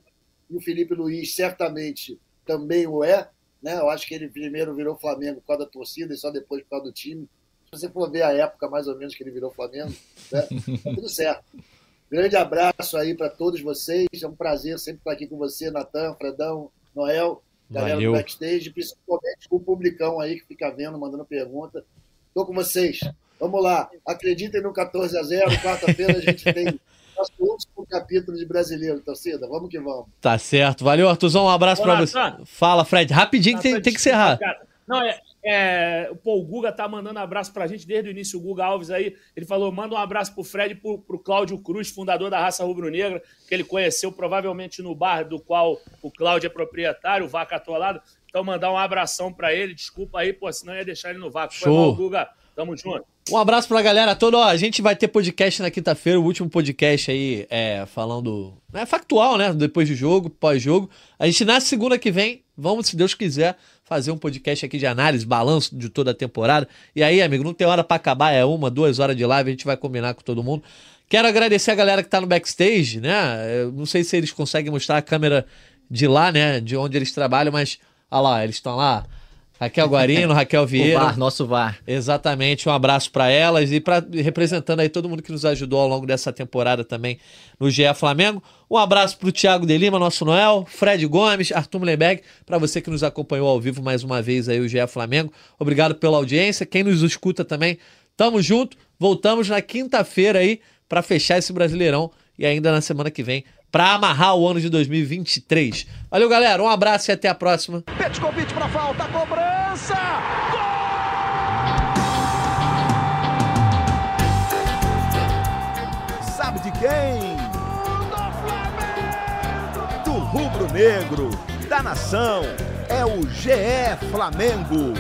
e o Felipe Luiz certamente também o é. Né? Eu acho que ele primeiro virou Flamengo por causa da torcida e só depois por causa do time. Se você for ver a época mais ou menos que ele virou Flamengo, né? tá tudo certo. (laughs) Grande abraço aí para todos vocês. É um prazer sempre estar aqui com você, Natan, Fredão, Noel galera Valeu. do backstage, principalmente com o publicão aí que fica vendo, mandando pergunta. Estou com vocês. Vamos lá. Acreditem no 14 a 0 Quarta-feira a gente tem nosso último capítulo de brasileiro, torcida. Vamos que vamos. Tá certo. Valeu, Artuzão. Um abraço para você. Fala, Fred. Rapidinho que tem, tem que encerrar. Não, é, é, o Guga tá mandando abraço pra gente desde o início, o Guga Alves aí. Ele falou: manda um abraço pro Fred e pro, pro Cláudio Cruz, fundador da raça rubro-negra, que ele conheceu provavelmente no bar do qual o Cláudio é proprietário, o Vaca Atolado. Então, mandar um abração para ele. Desculpa aí, pô, senão ia deixar ele no vácuo. Show. Foi mal, Guga. Tamo junto. Um abraço pra galera toda. Ó, a gente vai ter podcast na quinta-feira, o último podcast aí, é, falando. É factual, né? Depois do jogo, pós-jogo. A gente na segunda que vem, vamos, se Deus quiser, fazer um podcast aqui de análise, balanço de toda a temporada. E aí, amigo, não tem hora para acabar, é uma, duas horas de live, a gente vai combinar com todo mundo. Quero agradecer a galera que tá no backstage, né? Eu não sei se eles conseguem mostrar a câmera de lá, né? De onde eles trabalham, mas olha lá, eles estão lá Raquel Guarino, (laughs) Raquel Vieira. O VAR, nosso VAR. Exatamente, um abraço para elas e para representando aí todo mundo que nos ajudou ao longo dessa temporada também no GE Flamengo. Um abraço para o Thiago de Lima, nosso Noel, Fred Gomes, Arthur Mullenberg, para você que nos acompanhou ao vivo mais uma vez aí o GE Flamengo. Obrigado pela audiência. Quem nos escuta também, tamo junto. Voltamos na quinta-feira aí para fechar esse Brasileirão e ainda na semana que vem para amarrar o ano de 2023. Valeu, galera. Um abraço e até a próxima. Petkovic para falta, cobrança! Sabe de quem? Do Do rubro-negro, da nação. É o GE Flamengo.